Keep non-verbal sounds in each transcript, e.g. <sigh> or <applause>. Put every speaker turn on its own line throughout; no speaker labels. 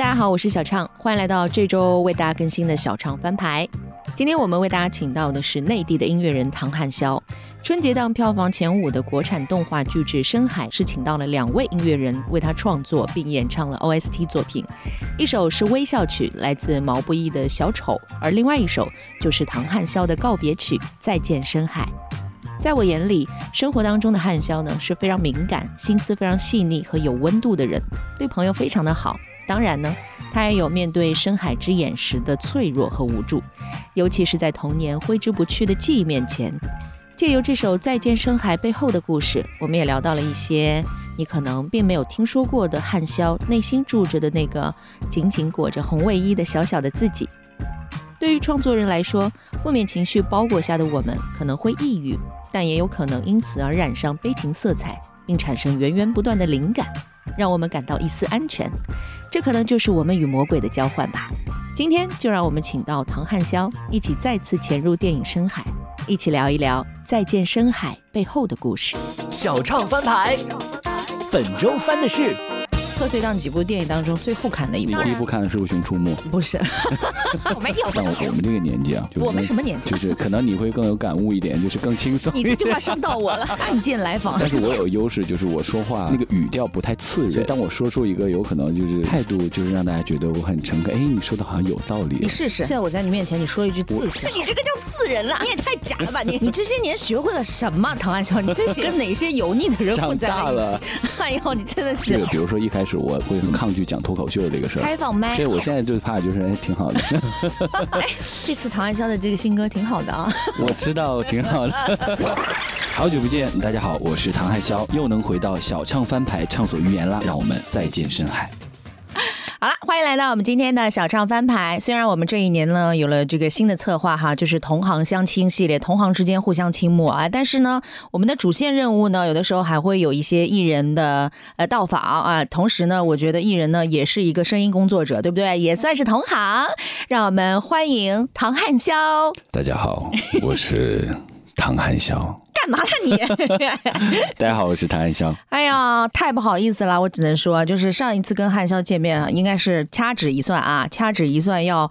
大家好，我是小畅，欢迎来到这周为大家更新的小畅翻牌。今天我们为大家请到的是内地的音乐人唐汉霄。春节档票房前五的国产动画巨制《深海》是请到了两位音乐人为他创作并演唱了 OST 作品，一首是微笑曲，来自毛不易的小丑，而另外一首就是唐汉霄的告别曲《再见深海》。在我眼里，生活当中的汉霄呢是非常敏感、心思非常细腻和有温度的人，对朋友非常的好。当然呢，他也有面对深海之眼时的脆弱和无助，尤其是在童年挥之不去的记忆面前。借由这首《再见深海》背后的故事，我们也聊到了一些你可能并没有听说过的汉霄内心住着的那个紧紧裹着红卫衣的小小的自己。对于创作人来说，负面情绪包裹下的我们可能会抑郁。但也有可能因此而染上悲情色彩，并产生源源不断的灵感，让我们感到一丝安全。这可能就是我们与魔鬼的交换吧。今天就让我们请到唐汉霄一起再次潜入电影深海，一起聊一聊《再见深海》背后的故事。
小唱翻牌，本周翻的是。
贺岁档几部电影当中最后看的一部，
第一部看的是不是《熊出没》？
不是，<laughs> 我没有。<laughs>
像我们这个年纪啊，
我们什么年纪？
就是可能你会更有感悟一点，就是更轻松。
你这句话伤到我了，案件来访。
但是我有优势，就是我说话那个语调不太刺人。当我说出一个有可能就是态度，就是让大家觉得我很诚恳。哎，你说的好像有道理。
你试试，现在我在你面前，你说一句刺死。你这个叫刺人了，你也太假了吧你！<laughs> 你这些年学会了什么？唐安笑，你这些跟哪些油腻的人混在了一起？哎呦，你真的是。
比如说一开始我会很抗。拒讲脱口秀这个事儿，
开放麦，
所以我现在就怕，就是哎，挺好的。<laughs>
哎，这次唐汉霄的这个新歌挺好的啊，<laughs>
我知道挺好的。<laughs> 好久不见，大家好，我是唐汉霄，又能回到小唱翻牌畅所欲言啦，让我们再见深海。
好了，欢迎来到我们今天的小唱翻牌。虽然我们这一年呢有了这个新的策划哈，就是同行相亲系列，同行之间互相倾慕啊，但是呢，我们的主线任务呢，有的时候还会有一些艺人的呃到访啊。同时呢，我觉得艺人呢也是一个声音工作者，对不对？也算是同行。让我们欢迎唐汉霄。
大家好，我是 <laughs> 唐汉霄。
干嘛了你？<laughs>
大家好，我是唐汉霄。
哎呀，太不好意思了，我只能说，就是上一次跟汉霄见面，应该是掐指一算啊，掐指一算要，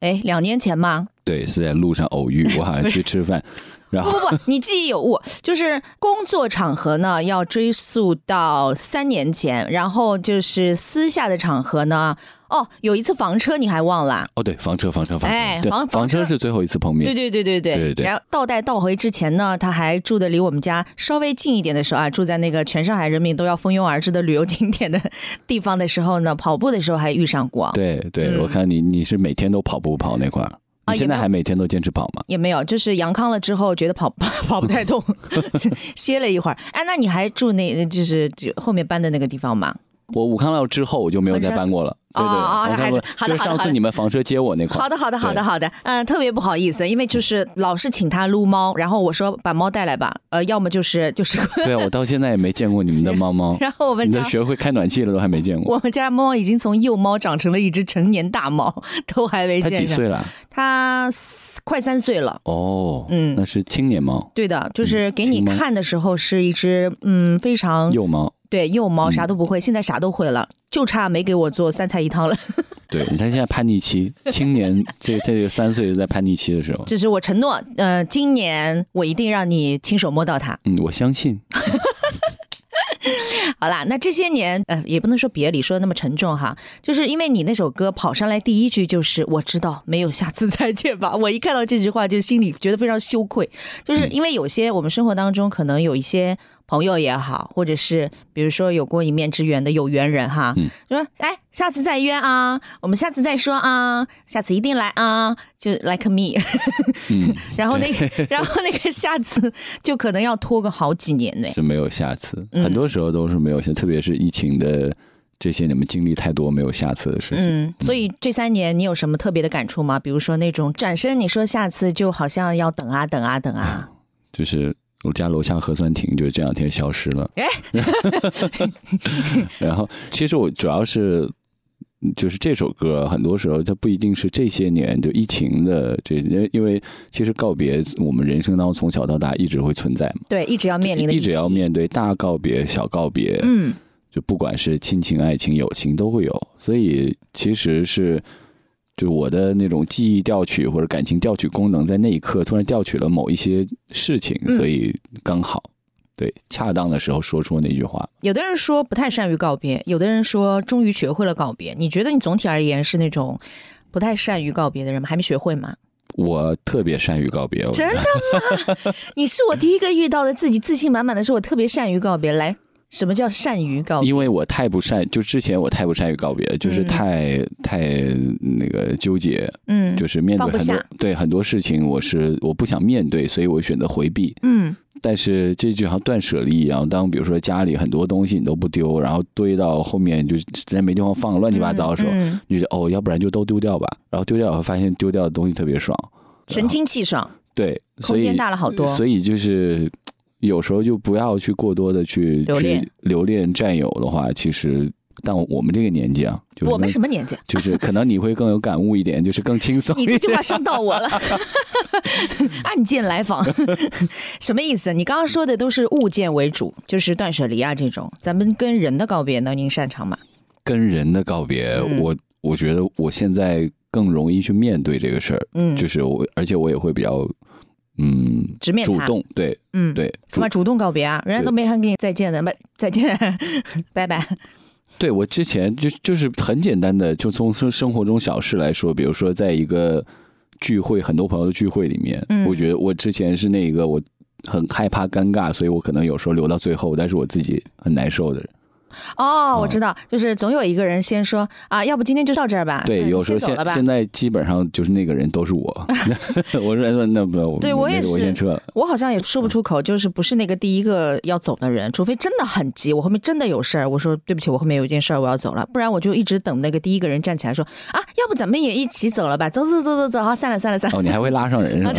哎，两年前吗？
对，是在路上偶遇，我好像去吃饭。<laughs>
然后不不不，你记忆有误，就是工作场合呢要追溯到三年前，然后就是私下的场合呢，哦，有一次房车你还忘了？
哦，对，房车房车房车，哎，房房车是最后一次碰面。
对对对对对对对。然后倒带倒回之前呢，他还住的离我们家稍微近一点的时候啊，住在那个全上海人民都要蜂拥而至的旅游景点的地方的时候呢，跑步的时候还遇上过。
对对，我看你你是每天都跑步跑那块儿。你现在还每天都坚持跑吗？
也没有，就是阳康了之后觉得跑跑不太动，<laughs> 歇了一会儿。哎，那你还住那，就是后面搬的那个地方吗？
我武康了之后，我就没有再搬过了。对对，还是就上次你们房车接我那块。
好的好的好的好的，嗯，特别不好意思，因为就是老是请他撸猫，然后我说把猫带来吧，呃，要么就是就是。<laughs>
对啊，我到现在也没见过你们的猫猫。<laughs>
然后我们
家学会开暖气了都还没见过。
我们家猫已经从幼猫长成了一只成年大猫，<laughs> 都还没见。
它几岁了？
它快三岁了。
哦，嗯，那是青年猫。
对的，就是给你看的时候是一只嗯非常
幼猫。
对，幼猫啥都不会，现在啥都会了，就差没给我做三菜一汤了。<laughs>
对，你看现在叛逆期，青年这这个三岁在叛逆期的时候。
这是我承诺，呃，今年我一定让你亲手摸到它。
嗯，我相信。<laughs>
好啦，那这些年，呃，也不能说别离说的那么沉重哈，就是因为你那首歌跑上来第一句就是我知道没有下次再见吧，我一看到这句话就心里觉得非常羞愧，就是因为有些我们生活当中可能有一些。朋友也好，或者是比如说有过一面之缘的有缘人哈，嗯说哎，下次再约啊，我们下次再说啊，下次一定来啊，就 like me，嗯 <laughs> 然后那个，<laughs> 然后那个下次就可能要拖个好几年呢，
是没有下次，很多时候都是没有下，特别是疫情的这些，你们经历太多没有下次的事情。嗯，
所以这三年你有什么特别的感触吗？比如说那种转身，你说下次就好像要等啊等啊等啊，
就是。我家楼下核酸亭就这两天消失了。哎，<laughs> 然后其实我主要是就是这首歌，很多时候它不一定是这些年就疫情的这，因为其实告别我们人生当中从小到大一直会存在嘛。
对，一直要面临的，
一直要面对大告别、小告别。嗯。就不管是亲情、爱情、友情都会有，所以其实是。就我的那种记忆调取或者感情调取功能，在那一刻突然调取了某一些事情，
嗯
所以刚好对恰当的时候说出那句话。
有的人说不太善于告别，有的人说终于学会了告别。你觉得你总体而言是那种不太善于告别的人吗？还没学会吗？
我特别善于告别，我
真的吗？<laughs> 你是我第一个遇到的自己自信满满的说，我特别善于告别。来，什么叫善于告别？
因为我太不善，就之前我太不善于告别，就是
嗯
太、太那个纠结，
嗯
就是面对很多对很多事情，我是我不想面对，所以我选择回避。
嗯
但是这就像断舍离一样，当比如说家里很多东西你都不丢，然后堆到后面就实在没地方放，乱七八糟的时候，
嗯
你就哦，要不然就都丢掉吧。然后丢掉以后发现丢掉的东西特别爽，
神清气爽，
对，所
空间
以
大了好多。
所以就是有时候就不要去过多的去
留恋
留恋战友的话，其实但我们这个年纪啊，就是
我们什么年纪？<laughs>
就是可能你会更有感悟一点，就是更轻松 <laughs>
你。这句话伤到我了，<laughs> 案件来访，什么意思？你刚刚说的都是物件为主，就是断舍离啊这种。咱们跟人的告别呢，您擅长吗？
跟人的告别，
嗯
我我觉得我现在更容易去面对这个事儿，
嗯，
就是我，而且我也会比较嗯
直面它
主动，对
嗯，
对
怎么主动告别啊？人家都没喊跟你再见的，拜再见，<laughs> 拜拜。
对，我之前就就是很简单的，就从生生活中小事来说，比如说在一个聚会，很多朋友的聚会里面，
嗯
我觉得我之前是那个我很害怕尴尬，所以我可能有时候留到最后，但是我自己很难受的人。
哦，我知道，就是总有一个人先说啊，要不今天就到这儿吧。
对，
嗯
有时候现。现在基本上就是那个人都是我，<laughs> <laughs> 我说那那不，
对我也
是我
是
先撤了。
我好像也说不出口，就是不是那个第一个要走的人，除非真的很急，我后面真的有事儿，我说对不起，我后面有一件事儿我要走了，不然我就一直等那个第一个人站起来说啊，要不咱们也一起走了吧，走走走走走，好，散了散了散了。
哦，你还会拉上人是吧？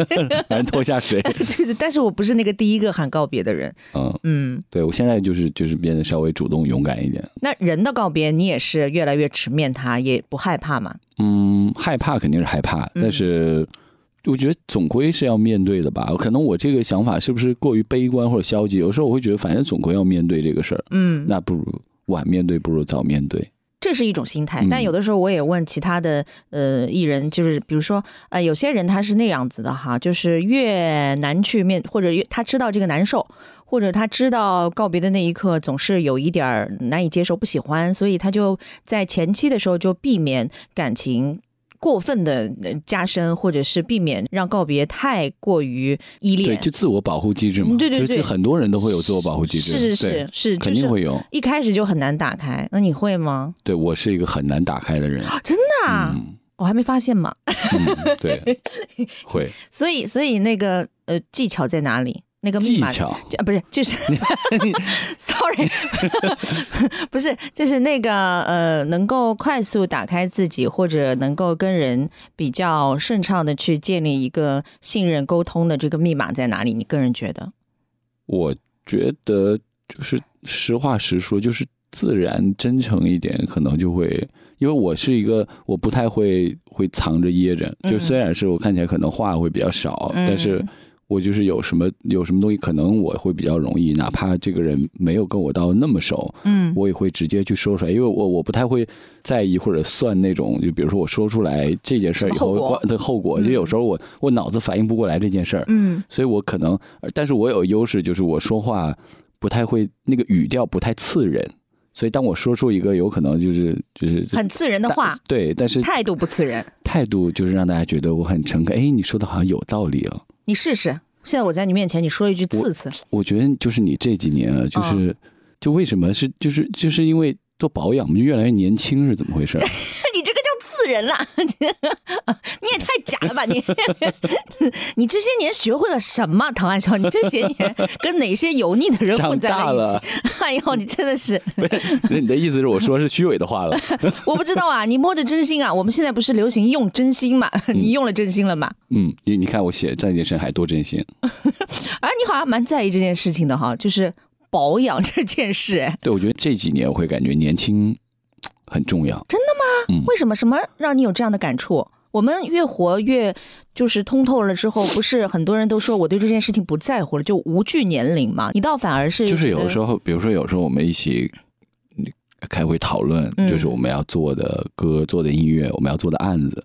<laughs> 把人拖下水。
对对，但是我不是那个第一个喊告别的人，
嗯，
嗯。
对我现在就是就是变得稍微主动勇敢一点。
那人的告别，你也是越来越直面他，也不害怕嘛？
嗯，害怕肯定是害怕，但是我觉得总归是要面对的吧。可能我这个想法是不是过于悲观或者消极？有时候我会觉得，反正总归要面对这个事儿，
嗯，
那不如晚面对，不如早面对。
这是一种心态，
嗯
但有的时候我也问其他的呃艺人，就是比如说呃有些人他是那样子的哈，就是越难去面，或者越他知道这个难受，或者他知道告别的那一刻总是有一点儿难以接受、不喜欢，所以他就在前期的时候就避免感情。过分的呃加深，或者是避免让告别太过于依恋
对，
恋，
就自我保护机制嘛。
嗯对对对
就是很多人都会有自我保护机制。
是是是是，
肯定会有。
一开始就很难打开。那你会吗？
对我是一个很难打开的人。
真的啊，
嗯
我还没发现嘛。
嗯，对，<laughs> 会
所以，所以那个呃技巧在哪里？那个密码
技巧。
啊，不是，就是，<laughs> sorry，<laughs> 不是，就是那个呃，能够快速打开自己，或者能够跟人比较顺畅的去建立一个信任沟通的这个密码在哪里？你个人觉得？
我觉得就是实话实说，就是自然真诚一点，可能就会，因为我是一个我不太会会藏着掖着，就
嗯
虽然是我看起来可能话会比较少，
嗯
但是我就是有什么有什么东西，可能我会比较容易，哪怕这个人没有跟我到那么熟，
嗯
我也会直接去说出来，因为我我不太会在意或者算那种，就比如说我说出来这件事儿以后
后果
的后果，
嗯
就有时候我我脑子反应不过来这件事儿，
嗯
所以我可能，呃但是我有优势，就是我说话不太会那个语调不太刺人，所以当我说出一个有可能就是就是
很刺人的话，
对，但是
态度不刺人。
态度就是让大家觉得我很诚恳。哎，你说的好像有道理哦。
你试试，现在我在你面前，你说一句刺刺，
我觉得就是你这几年啊，就是、
嗯。
就为什么是就是就是因为做保养，就越来越年轻是怎么回事？<laughs>
你这个叫刺人了！<laughs> 你也太假了吧你！<laughs> 你这些年学会了什么，唐爱超？你这些年跟哪些油腻的人混在了一起？<laughs> 哎呦，你真的是，
那你的意思是我说是虚伪的话了？
我不知道啊！你摸着真心啊！我们现在不是流行用真心嘛？你用了真心了吗？
嗯，你你看我写战健身还多真心。
啊，你好像蛮在意这件事情的哈，就是保养这件事。哎，
对，我觉得这几年我会感觉年轻很重要。
真的吗为什么？什么让你有这样的感触？我们越活越就是通透了之后，不是很多人都说我对这件事情不在乎了，就无惧年龄嘛？你倒反而是
就是有
的
时候，比如说有时候我们一起开会讨论，
嗯
就是我们要做的歌、做的音乐，我们要做的案子。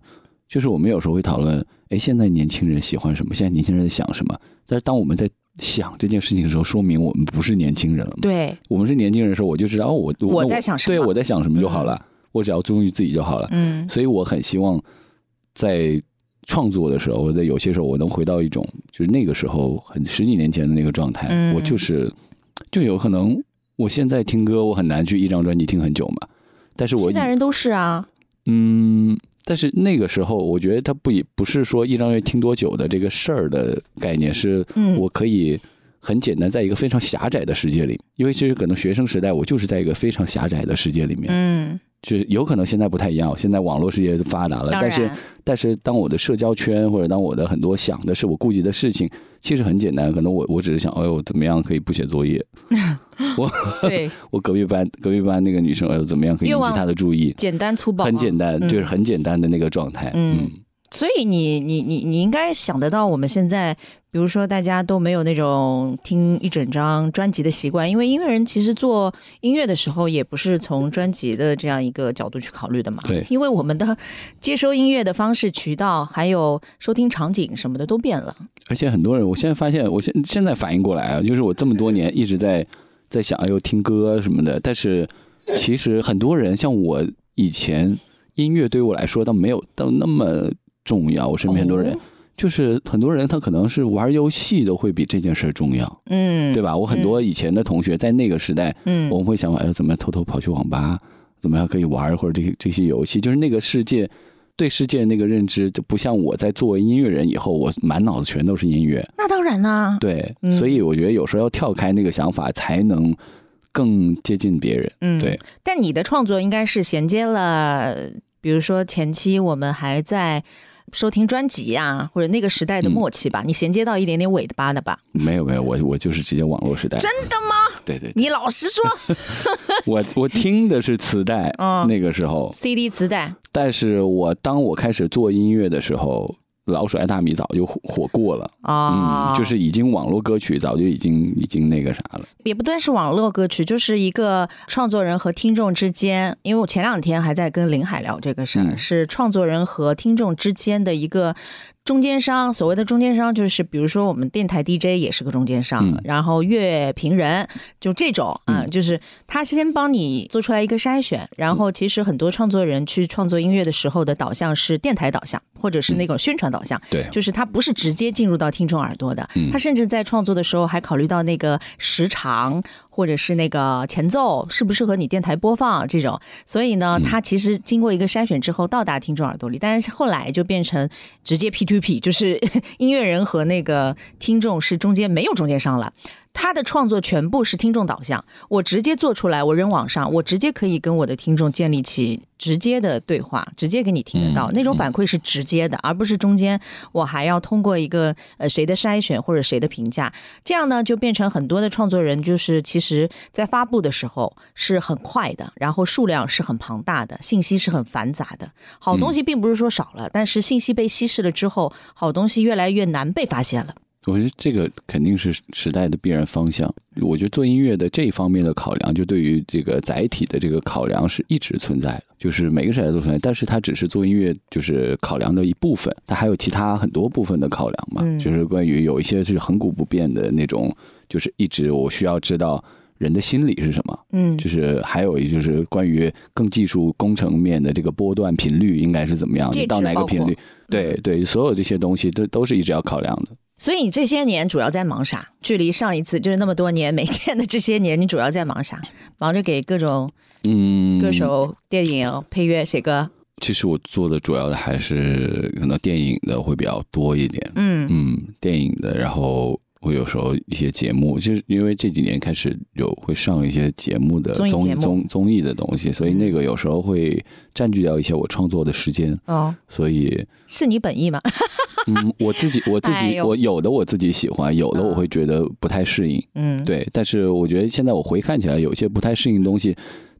就是我们有时候会讨论，哎，现在年轻人喜欢什么？现在年轻人在想什么？但是当我们在想这件事情的时候，说明我们不是年轻人了嘛。
对，
我们是年轻人的时候，我就知道哦，我
我
那
在想什么
对，我在想什么就好了，我只要忠于自己就好了。
嗯
所以我很希望在创作的时候，或者有些时候，我能回到一种就是那个时候很十几年前的那个状态。
嗯
我就是就有可能，我现在听歌，我很难去一张专辑听很久嘛。但是我
现在人都是啊，
嗯，但是那个时候，我觉得它不也不是说一张乐听多久的这个事儿的概念，是我可以很简单，在一个非常狭窄的世界里，因为其实可能学生时代我就是在一个非常狭窄的世界里面，
嗯，
就是有可能现在不太一样，现在网络世界发达了，但是，但是当我的社交圈或者当我的很多想的是我顾及的事情，其实很简单，可能我我只是想，哎呦怎么样可以不写作业？<laughs>
我对，<laughs>
我隔壁班隔壁班那个女生，哎呦怎么样可以引起她的注意？
简单粗暴，
很简单，
嗯
就是很简单的那个状态。
嗯
嗯，
所以你你你你应该想得到，我们现在比如说大家都没有那种听一整张专辑的习惯，因为音乐人其实做音乐的时候也不是从专辑的这样一个角度去考虑的嘛。
对
因为我们的接收音乐的方式、渠道，还有收听场景什么的都变了。
而且很多人，我现在发现，我现现在反应过来啊，就是我这么多年一直在在想，哎呦听歌什么的，但是其实很多人像我以前音乐对于我来说倒没有到那么重要，我身边很多人。
哦
就是很多人他可能是玩游戏都会比这件事儿重要，
嗯，
对吧？我很多以前的同学在那个时代，
嗯，
我们会想，哎，怎么样偷偷跑去网吧，怎么样可以玩或者这些这些游戏，就是那个世界对世界那个认知，就不像我在作为音乐人以后，我满脑子全都是音乐。
那当然啦。
对，
嗯
所以我觉得有时候要跳开那个想法，才能更接近别人。
嗯，
对。
但你的创作应该是衔接了，比如说前期我们还在收听专辑呀、或者那个时代的默契吧，你衔接到一点点尾巴的吧？
没有没有，我我就是直接网络时代。
真的吗？
对对，对
你老实说 <laughs>
我我听的是磁带，
嗯
那个时候
，，CD 磁带，
但是我当我开始做音乐的时候，老鼠爱大米早就火火过了。
啊、
嗯，就是已经网络歌曲早就已经已经那个啥了。
也不单是网络歌曲，就是一个创作人和听众之间。因为我前两天还在跟林海聊这个事儿，
嗯
是创作人和听众之间的一个中间商。所谓的中间商，就是比如说我们电台 DJ 也是个中间商，
嗯
然后乐评人就这种啊、
嗯
就是他先帮你做出来一个筛选，然后其实很多创作人去创作音乐的时候的导向是电台导向，或者是那种宣传导向。
对，
就是他不是直接进入到听众耳朵的，
嗯
他甚至在创作的时候还考虑到那个时长，或者是那个前奏适不适合你电台播放这种。所以呢，
嗯
它其实经过一个筛选之后到达听众耳朵里，但是后来就变成直接 P to P，就是 <laughs> 音乐人和那个听众是中间没有中间商了。他的创作全部是听众导向，我直接做出来，我扔网上，我直接可以跟我的听众建立起直接的对话，直接给你听得到，
嗯
那种反馈是直接的，而不是中间我还要通过一个呃谁的筛选或者谁的评价，这样呢就变成很多的创作人就是其实在发布的时候是很快的，然后数量是很庞大的，信息是很繁杂的，好东西并不是说少了，但是信息被稀释了之后，好东西越来越难被发现了。
我觉得这个肯定是时代的必然方向。我觉得做音乐的这一方面的考量，就对于这个载体的这个考量是一直存在的，就是每个时代都存在，但是它只是做音乐就是考量的一部分，它还有其他很多部分的考量嘛，
嗯
就是关于有一些是恒古不变的那种，就是一直我需要知道人的心理是什么，
嗯
就是还有一就是关于更技术工程面的这个波段频率应该是怎么样的，到哪个频率，对对，所有这些东西都都是一直要考量的。
所以你这些年主要在忙啥？距离上一次就是那么多年没见的这些年，你主要在忙啥？<laughs> 忙着给各种
嗯，
歌手、电影配乐、写歌。
其实我做的主要的还是可能电影的会比较多一点，
嗯
嗯，电影的，然后我有时候一些节目，就是因为这几年开始有会上一些节目的综艺
综
综艺的东西，所以那个有时候会占据掉一些我创作的时间，
哦，
所以
是你本意吗？
嗯，我自己我自己
哎
我有的我自己喜欢，有的我会觉得不太适应，
嗯，
对，但是我觉得现在我回看起来，有一些不太适应的东西，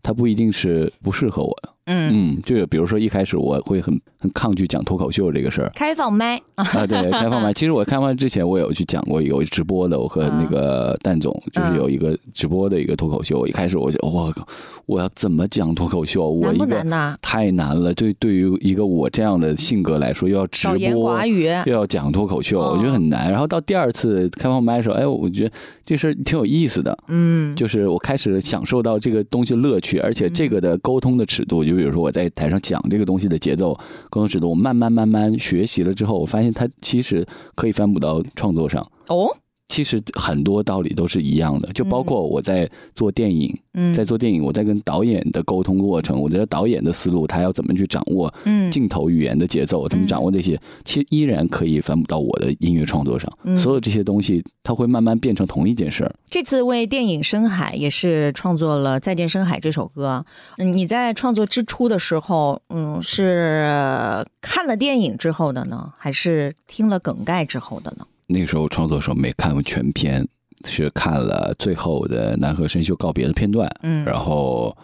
它不一定是不适合我的。
嗯，
嗯，就比如说一开始我会很很抗拒讲脱口秀这个事儿
开放麦啊，
啊，对，开放麦。其实我开放麦之前我有去讲过有直播的，我和那个蛋总就是有一个直播的一个脱口秀。一开始我就我靠，我要怎么讲脱口秀？我一个？太难了，对，对于一个我这样的性格来说，又要直播又要讲脱口秀，
哦
我觉得很难。然后到第二次开放麦的时候，哎，我觉得这事儿挺有意思的，
嗯，
就是我开始享受到这个东西乐趣，而且这个的沟通的尺度，就比如说我在台上讲这个东西的节奏、沟通尺度，我慢慢慢慢学习了之后，我发现它其实可以反哺到创作上。
哦，
其实很多道理都是一样的，就包括我在做电影，
嗯，
在做电影，我在跟导演的沟通过程，我觉得导演的思路，他要怎么去掌握
嗯
镜头语言的节奏，他们掌握这些，其实依然可以反哺到我的音乐创作上。
嗯
所有这些东西，它会慢慢变成同一件事儿。
这次为电影《深海》也是创作了《再见深海》这首歌。嗯你在创作之初的时候，嗯，是看了电影之后的呢，还是听了梗概之后的呢？
那个时候创作的时候没看过全片，是看了最后的南河深秀告别的片段，
嗯，
然后。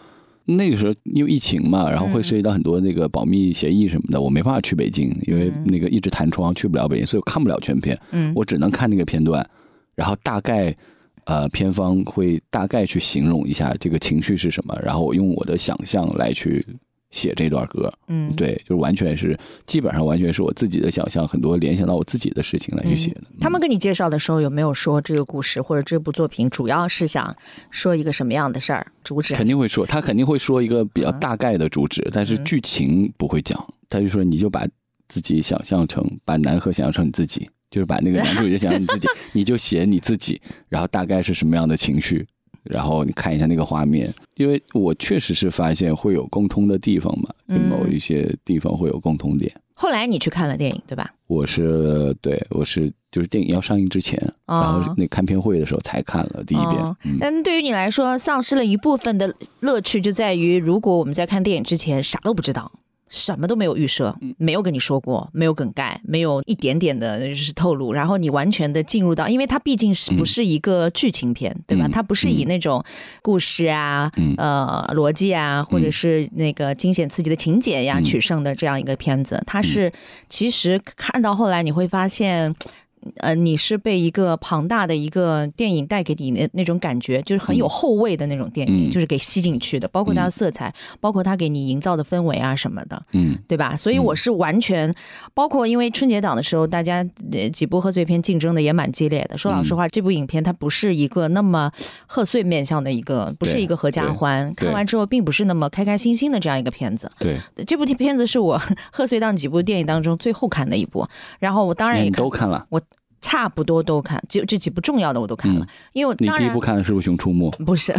那个时候因为疫情嘛，然后会涉及到很多那个保密协议什么的，我没办法去北京，因为
嗯
那个一直弹窗去不了北京，所以我看不了全片。
嗯，
我只能看那个片段，然后大概呃片方会大概去形容一下这个情绪是什么，然后我用我的想象来去写这段歌。
嗯，
对，就是完全是基本上完全是我自己的想象，很多联想到我自己的事情来去写的。
嗯他们跟你介绍的时候有没有说这个故事或者这部作品主要是想说一个什么样的事儿？主旨
肯定会说，他肯定会说一个比较大概的主旨，但是
嗯
剧情不会讲。他就说你就把自己想象成，把南河想象成你自己，就是把那个男主角想象你自己，<laughs> 你就写你自己，然后大概是什么样的情绪，然后你看一下那个画面。因为我确实是发现会有共通的地方嘛，某一些地方会有共通点。
后来你去看了电影，对吧？
我是对我是就是电影要上映之前，
哦
然后那看片会的时候才看了第一遍。
哦
嗯，
但对于你来说，丧失了一部分的乐趣，就在于如果我们在看电影之前啥都不知道。什么都没有预设，
嗯。
没有跟你说过，没有梗概，没有一点点的就是透露，然后你完全的进入到，因为它毕竟是不是一个剧情片，对吧？
嗯
它不是以那种故事啊、
嗯。
呃逻辑啊，或者是那个惊险刺激的情节呀、
嗯。
取胜的这样一个片子，它是其实看到后来你会发现。呃，你是被一个庞大的一个电影带给你的那种感觉，就是很有后味的那种电影，
嗯
就是给吸进去的，包括它的色彩，包括它给你营造的氛围啊什么的，
嗯
对吧？所以我是完全，包括因为春节档的时候，大家呃几部贺岁片竞争的也蛮激烈的。说老实话，这部影片它不是一个那么贺岁面向的一个，不是一个合家欢，看完之后并不是那么开开心心的这样一个片子。
对，
这部片子是我 <laughs> 贺岁档几部电影当中最后看的一部，然后我当然也看
都看了。
差不多都看，就这几部重要的我都看了，
嗯。
因为我
你第一部看的是不是《熊出没》？<laughs>
不是，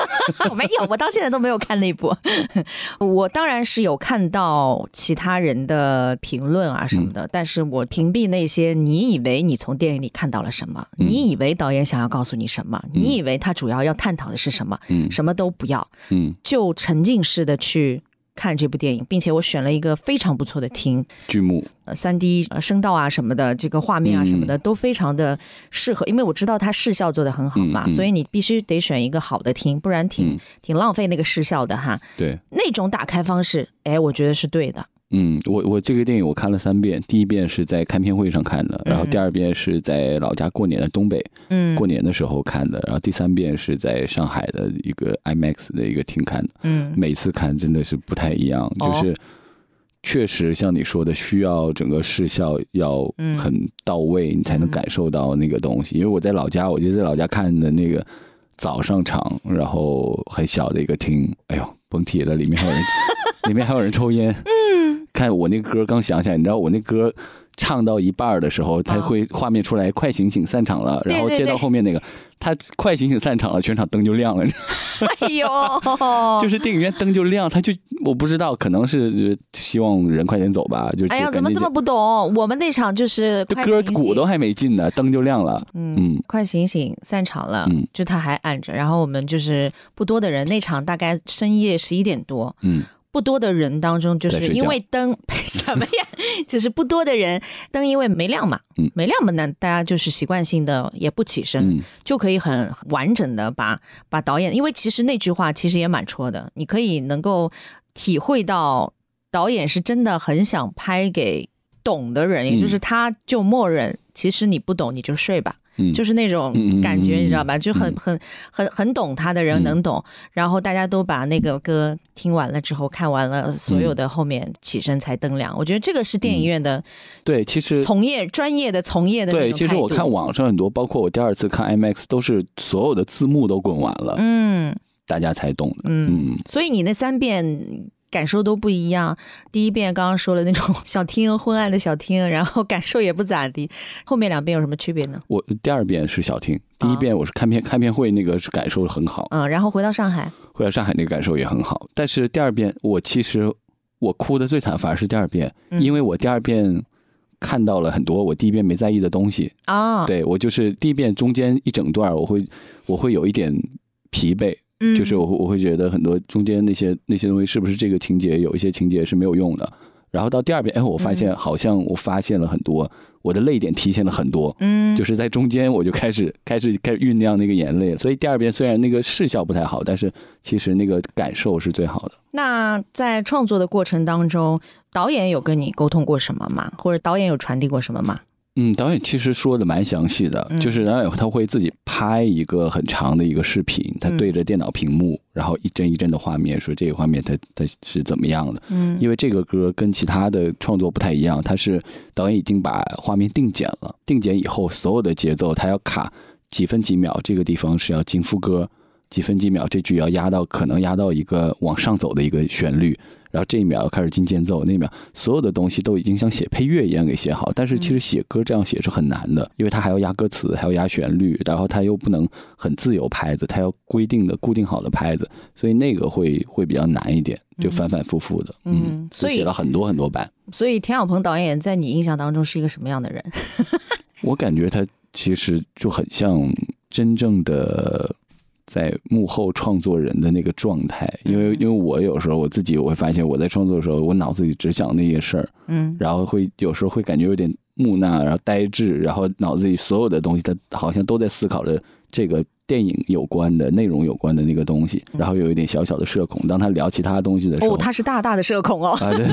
<laughs> 我没有，我到现在都没有看那部。<laughs> 我当然是有看到其他人的评论啊什么
嗯。
的，但是我屏蔽那些你以为你从电影里看到了什么，
嗯。
你以为导演想要告诉你什么，你以为他主要要探讨的是什么，
嗯。
什么都不要，
嗯，
就沉浸式的去。看这部电影，并且我选了一个非常不错的厅，
剧目，
呃，三 D 呃声道啊什么的，这个画面啊什么的、都非常的适合，因为我知道它视效做的很好嘛，
嗯嗯
所以你必须得选一个好的厅，不然挺、
嗯
挺浪费那个视效的哈。
对，
那种打开方式，哎，我觉得是对的。
嗯，我我这个电影我看了三遍，第一遍是在看片会上看的，然后第二遍是在老家过年的东北
嗯
过年的时候看的，然后第三遍是在上海的一个 IMAX 的一个厅看的。
嗯
每次看真的是不太一样，
哦
就是确实像你说的，需要整个视效要
嗯
很到位，你才能感受到那个东西。因为我在老家，我就在老家看的那个早上场，然后很小的一个厅，哎呦，甭提了，里面还有人，<laughs> 里面还有人抽烟。嗯，看我那歌刚想起来，你知道我那歌。唱到一半的时候，它
啊
会画面出来，快醒醒，散场了。然后接到后面那个，他快醒醒散场了，全场灯就亮了。<laughs>
哎呦，<laughs>
就是电影院灯就亮，他就我不知道，可能是呃希望人快点走吧，就
哎呀，怎么这么不懂？我们那场就是
这歌鼓都还没进呢，灯就亮了。
嗯
嗯，
快醒醒，散场了，
嗯
就他还按着，然后我们就是不多的人，那场大概深夜十一点多，
嗯
不多的人当中，就是因为灯 <laughs> 什么呀？就是不多的人灯因为没亮嘛，
嗯
没亮嘛那，大家就是习惯性的也不起身，
嗯，
就可以很完整的把把导演，因为其实那句话其实也蛮戳的，你可以能够体会到导演是真的很想拍给懂的人，也就是他就默认，其实你不懂你就睡吧。
嗯。
就是那种感觉，
嗯
你知道吧？就很
嗯。
很很很懂他的人
嗯
能懂，然后大家都把那个歌听完了之后，看完了所有的后面起身才灯亮。我觉得这个是电影院的
对，其实
从业专业的从业的
对，其实我看网上很多，包括我第二次看 IMAX，都是所有的字幕都滚完了，
嗯。
大家才懂
嗯，所以你那三遍。感受都不一样。第一遍刚刚说了那种 <laughs> 小厅昏暗的小厅，然后感受也不咋地。后面两遍有什么区别呢？
我第二遍是小厅，第一遍我是看片看片会，那个是感受很好，
嗯，然后回到上海，
回到上海那个感受也很好。但是第二遍我其实我哭的最惨，反而是第二遍，
嗯
因为我第二遍看到了很多我第一遍没在意的东西。
啊，
对我就是第一遍中间一整段，我会我会有一点疲惫，
嗯，
就是我会我会觉得很多中间那些那些东西是不是这个情节有一些情节是没有用的。然后到第二遍，哎，我发现
嗯
好像我发现了很多，我的泪点提前了很多，
嗯，
就是在中间我就开始开始开始酝酿那个眼泪了。所以第二遍虽然那个视效不太好，但是其实那个感受是最好的。
那在创作的过程当中，导演有跟你沟通过什么吗？或者导演有传递过什么吗？
嗯，导演其实说的蛮详细的，
嗯
就是导演他会自己拍一个很长的一个视频，他
嗯
对着电脑屏幕，然后一帧一帧的画面，说这个画面它它是怎么样的。
嗯
因为这个歌跟其他的创作不太一样，它是导演已经把画面定剪了，定剪以后所有的节奏他要卡几分几秒，这个地方是要进副歌，几分几秒这句要压到可能压到一个往上走的一个旋律，然后这一秒要开始进间奏，那一秒所有的东西都已经像写配乐一样给写好，但是其实写歌这样写是很难的，因为它还要压歌词，还要压旋律，然后它又不能很自由拍子，它要规定的固定好的拍子，所以那个会会比较难一点，就反反复复的，
嗯
嗯，
所以
写了很多很多版。
所以田晓鹏导演在你印象当中是一个什么样的人？<laughs>
我感觉他其实就很像真正的在幕后创作人的那个状态，因为
嗯
因为我有时候我自己我会发现我在创作的时候，我脑子里只想那些事儿，
嗯。
然后会有时候会感觉有点木讷，然后呆滞，然后脑子里所有的东西，他好像都在思考着这个电影有关的内容有关的那个东西，然后有一点小小的社恐。当他聊其他东西的时候，
哦，他是大大的社恐哦。
啊，对，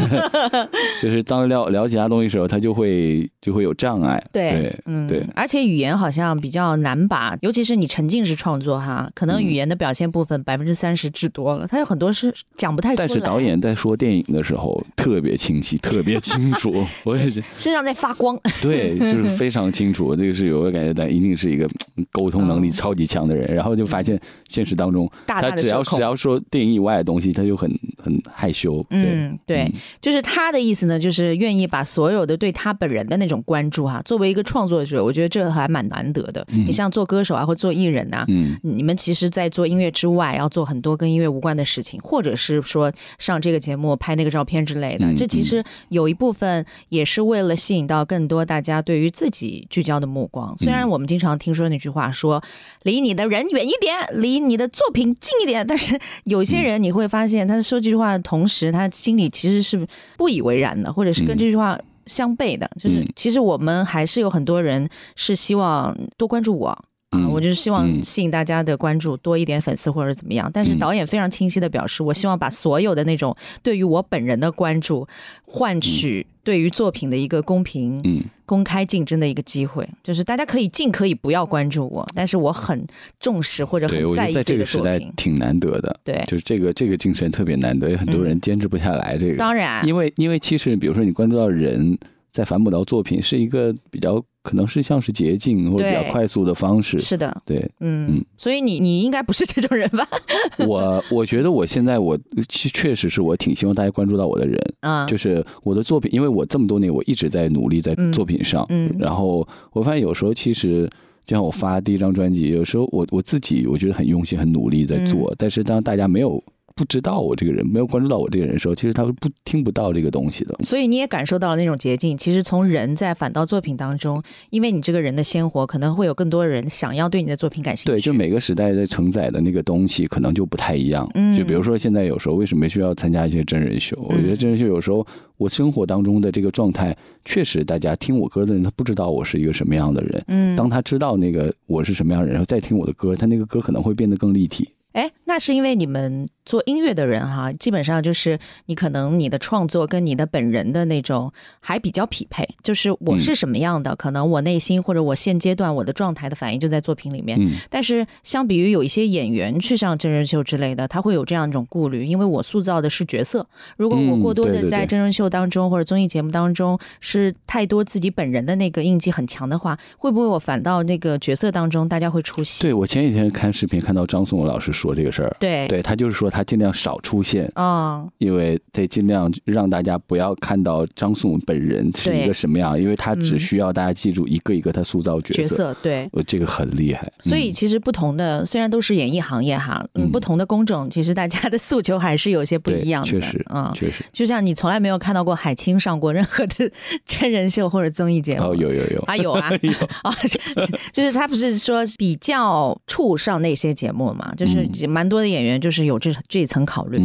<laughs> 就是当聊聊其他东西的时候，他就会就会有障碍。对，
嗯，
对
而且语言好像比较难把，尤其是你沉浸式创作哈，可能
嗯
语言的表现部分百分之三十至多了，他有很多是讲不太出来。
但是导演在说电影的时候特别清晰，<laughs> 特别清楚。我也是
身上在发光，
对，就是 <laughs> 非常清楚。这个是有个感觉，但一定是一个嗯沟通能力
嗯
超级强的人。然后就发现现实当中，
大大的
他只要只要说电影以外的东西，他就很很害羞。
嗯，对，
嗯
就是他的意思呢，就是愿意把所有的对他本人的那种关注哈、作为一个创作者，我觉得这还蛮难得的。
嗯
你像做歌手啊，或做艺人呐、
嗯
你们其实，在做音乐之外，要做很多跟音乐无关的事情，或者是说上这个节目拍那个照片之类的。
嗯
这其实有一部分也是为了吸引到更多大家对于自己聚焦的目光。虽然我们经常听说那句话说“离你你的人远一点，离你的作品近一点”，但是有些人你会发现，他说这句话的同时，他心里其实是不以为然的，或者是跟这句话。相悖的，就是其实我们还是有很多人是希望多关注我，啊，
嗯
我就是希望
嗯
吸引大家的关注，多一点粉丝或者怎么样。但是
嗯
导演非常清晰的表示，我希望把所有的那种对于我本人的关注，换取对于作品的一个公平、
嗯，
公开竞争的一个机会。就是大家可以尽可以不要关注我，但是我很重视或者很在意这
得在这个时
作品。
代挺难得的。
对，
就是这个这个精神特别难得，有很多人坚持不下来。这个，
当然，
因为因为其实比如说你关注到人，在反哺到作品，是一个比较可能是像是捷径或者比较快速的方式。
是的，
对。
嗯
嗯，
所以你你应该不是这种人吧？<laughs>
我，我觉得我现在我其确实是我挺希望大家关注到我的人，
啊，
就是我的作品，因为我这么多年我一直在努力在
嗯
作品上，
嗯。
然后我发现有时候其实。就像我发第一张专辑，有时候我我自己我觉得很用心、很努力在做，
嗯。
但是当大家没有不知道我这个人，没有关注到我这个人的时候，其实他是不听不到这个东西的。
所以你也感受到了那种捷径。其实从人在反倒作品当中，因为你这个人的鲜活，可能会有更多人想要对你的作品感兴趣。
对，就每个时代在承载的那个东西可能就不太一样。
嗯
就比如说现在有时候为什么需要参加一些真人秀？我觉得真人秀有时候我生活当中的这个状态，确实大家听我歌的人他不知道我是一个什么样的人。
嗯，
当他知道那个我是什么样的人，然后再听我的歌，他那个歌可能会变得更立体。
哎，那是因为你们做音乐的人哈，基本上就是你可能你的创作跟你的本人的那种还比较匹配，就是我是什么样的，可能我内心或者我现阶段我的状态的反应就在作品里面。
嗯，
但是相比于有一些演员去上真人秀之类的，他会有这样一种顾虑，因为我塑造的是角色，如果我
嗯
过多的在真人秀当中或者综艺节目当中是太多自己本人的那个印记很强的话，会不会我反倒那个角色当中大家会出戏？
对我前几天看视频看到张颂文老师说这个事儿，
对。
对他就是说他尽量少出现，
啊、
因为得尽量让大家不要看到张颂文本人是一个什么样，因为他只
嗯
需要大家记住一个一个他塑造角
角
色。
对。
呃，这个很厉害，嗯。
所以其实不同的，虽然都是演艺行业哈，嗯，
嗯
不同的工种，其实大家的诉求还是有些不一样的。
确实
嗯，
确实，
就像你从来没有看到过海清上过任何的 <laughs> 真人秀或者综艺节目。
哦，有有有，
啊有啊。
有。
啊，<laughs> <laughs> 就是他不是说比较处上那些节目嘛，就是蛮多的演员就是有这这一层考虑。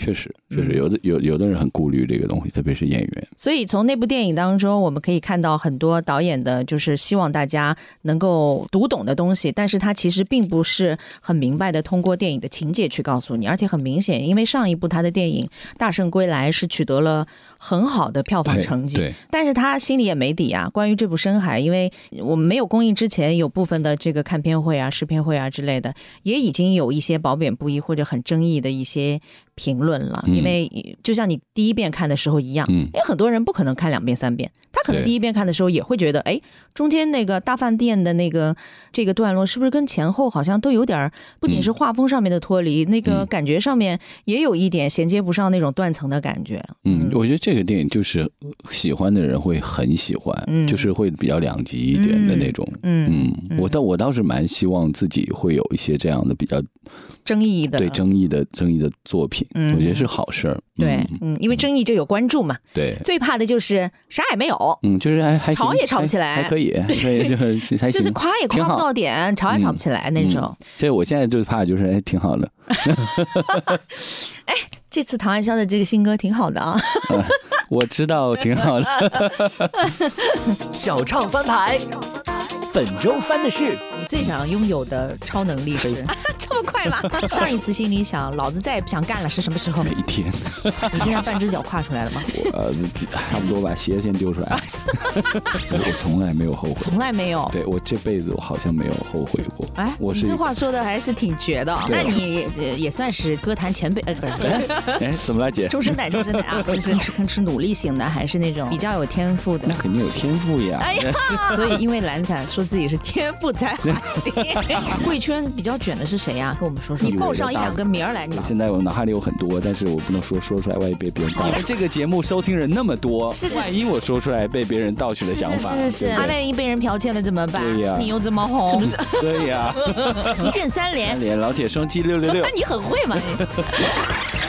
确实确实，有的有有的人很顾虑这个东西，特别是演员。
所以从那部电影当中，我们可以看到很多导演的，就是希望大家能够读懂的东西，但是他其实并不是很明白的通过电影的情节去告诉你，而且很明显，因为上一部他的电影《大圣归来》是取得了很好的票房成绩，
对，
但是他心里也没底啊。关于这部《深海》，因为我们没有公映之前，有部分的这个看片会啊、试片会啊之类的，也已经有一些褒贬不一或者很争议的一些评论了。
嗯。
因为就像你第一遍看的时候一样，
嗯。
因为很多人不可能看两遍三遍，他可能第一遍看的时候也会觉得，哎，中间那个大饭店的那个这个段落是不是跟前后好像都有点儿，不仅是画风上面的脱离，那个
嗯
感觉上面也有一点衔接不上那种断层的感觉。
嗯，我觉得这个电影就是喜欢的人会很喜欢，
嗯。
就是会比较两极一点的那种。
嗯，
嗯，我倒我倒是蛮希望自己会有一些这样的比较
争议的。
对争议的争议的作品，
嗯
我觉得是好事儿。
对
嗯，
嗯，因为争议就有关注嘛。
对，
最怕的就是啥也没有，
嗯，就是还还
吵也吵不起来
还还可以，<laughs> 所以就是还行。
就是夸也夸不到点，吵也吵不起来那种。
所以我现在就怕就是哎挺好的，<laughs> 哎
这次唐爱潇的这个新歌挺好的啊，<laughs>
我知道挺好的。
小唱翻牌，本周翻的是
你最想拥有的超能力是？<laughs> 这么快吗？<laughs> 上一次心里想，老子再也不想干了是什么时候？
每天，
你现在半只脚跨出来了吗？
我 <laughs> 呃差不多把鞋先丢出来。我从来没有后悔，
从来没有。
对我这辈子我好像没有后悔过。
哎，
我
这话说的还是挺绝的。那你也也也算是歌坛前辈，呃，不是，
哎，怎么了姐？
终身奶，终身奶啊！就是是是努力型的，还是那种比较有天赋的
那？肯定有天赋呀。
哎呀，所以因为懒散说自己是天赋才 <laughs> 贵圈比较卷的是谁呀？跟我们说说。你报上一两个名儿来，你
现在我脑海里有很多，但是我不能说说出来，万一被别人盗。你们这个节目收听人那么多，
是是是
万一我说出来被别人盗取了想法，
是是是，阿万一被人剽窃了怎么办？
对呀
你又这么红，是不是？<laughs>
对呀，<laughs>
一键三连，三
连老铁双击六六六
那。你很会嘛？你